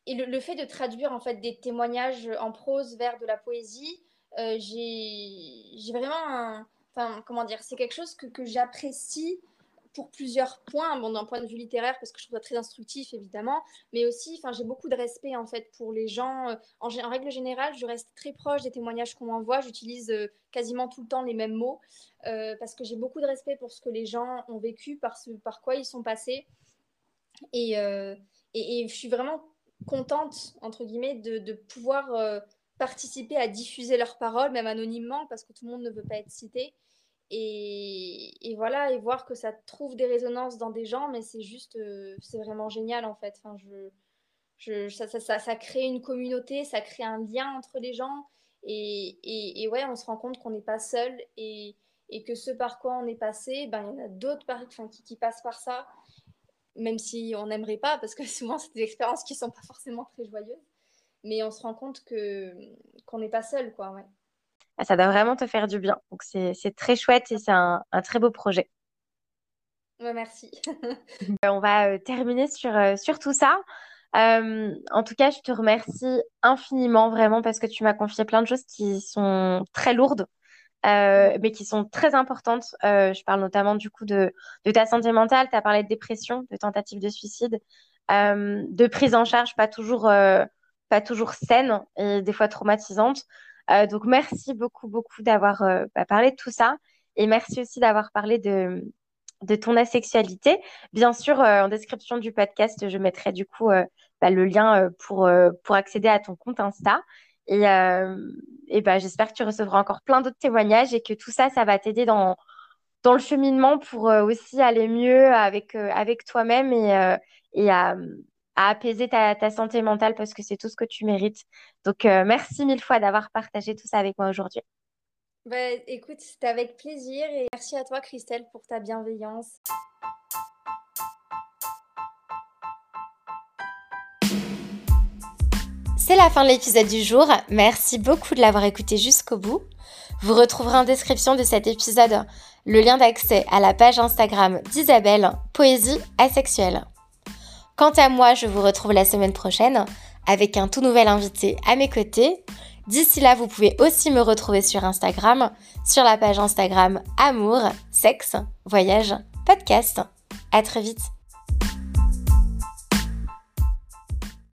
et le, fait de traduire en fait des témoignages en prose vers de la poésie, euh, j'ai vraiment, enfin comment dire, c'est quelque chose que, que j'apprécie pour plusieurs points, bon, d'un point de vue littéraire parce que je trouve ça très instructif évidemment, mais aussi, enfin j'ai beaucoup de respect en fait pour les gens. Euh, en, règle générale, je reste très proche des témoignages qu'on m'envoie. J'utilise euh, quasiment tout le temps les mêmes mots parce que j'ai beaucoup de respect pour ce que les gens ont vécu, par ce, par quoi ils sont passés, et, et je suis vraiment contente, entre guillemets, de, pouvoir euh, participer à diffuser leurs paroles, même anonymement, parce que tout le monde ne veut pas être cité. Et, voilà, et voir que ça trouve des résonances dans des gens, mais c'est juste, euh, c'est vraiment génial en fait. Je, je, ça, ça, ça, crée une communauté, ça crée un lien entre les gens. Et, et, ouais, on se rend compte qu'on n'est pas seul et, que ce par quoi on est passé, ben, il y en a d'autres qui passent par ça même si on n'aimerait pas, parce que souvent c'est des expériences qui sont pas forcément très joyeuses, mais on se rend compte que qu'on n'est pas seul, quoi. Ouais. Ah, ça doit vraiment te faire du bien. Donc c'est très chouette et c'est un, un, très beau projet. Ouais, merci. Euh, on va euh, terminer sur, euh, sur tout ça. en tout cas, je te remercie infiniment, vraiment, parce que tu m'as confié plein de choses qui sont très lourdes euh, mais qui sont très importantes. Euh, je parle notamment du coup de, ta santé mentale. Tu as parlé de dépression, de tentative de suicide, euh, de prise en charge pas toujours, pas toujours saine et des fois traumatisante. donc merci beaucoup, beaucoup d'avoir bah, parlé de tout ça. Et merci aussi d'avoir parlé de, de ton asexualité. Bien sûr, en description du podcast, je mettrai du coup bah, le lien pour, pour accéder à ton compte Insta. Et, et bah, j'espère que tu recevras encore plein d'autres témoignages et que tout ça, ça va t'aider dans, dans le cheminement pour aussi aller mieux avec, avec toi-même et, et à, apaiser ta, ta, santé mentale parce que c'est tout ce que tu mérites. Donc, merci mille fois d'avoir partagé tout ça avec moi aujourd'hui. Bah, écoute, c'était avec plaisir et merci à toi, Christelle, pour ta bienveillance. C'est la fin de l'épisode du jour. Merci beaucoup de l'avoir écouté jusqu'au bout. Vous retrouverez en description de cet épisode le lien d'accès à la page Instagram d'Isabelle, Poésie Asexuelle. Quant à moi, je vous retrouve la semaine prochaine avec un tout nouvel invité à mes côtés. D'ici là, vous pouvez aussi me retrouver sur Instagram, sur la page Instagram Amour, Sexe, Voyage, Podcast. À très vite.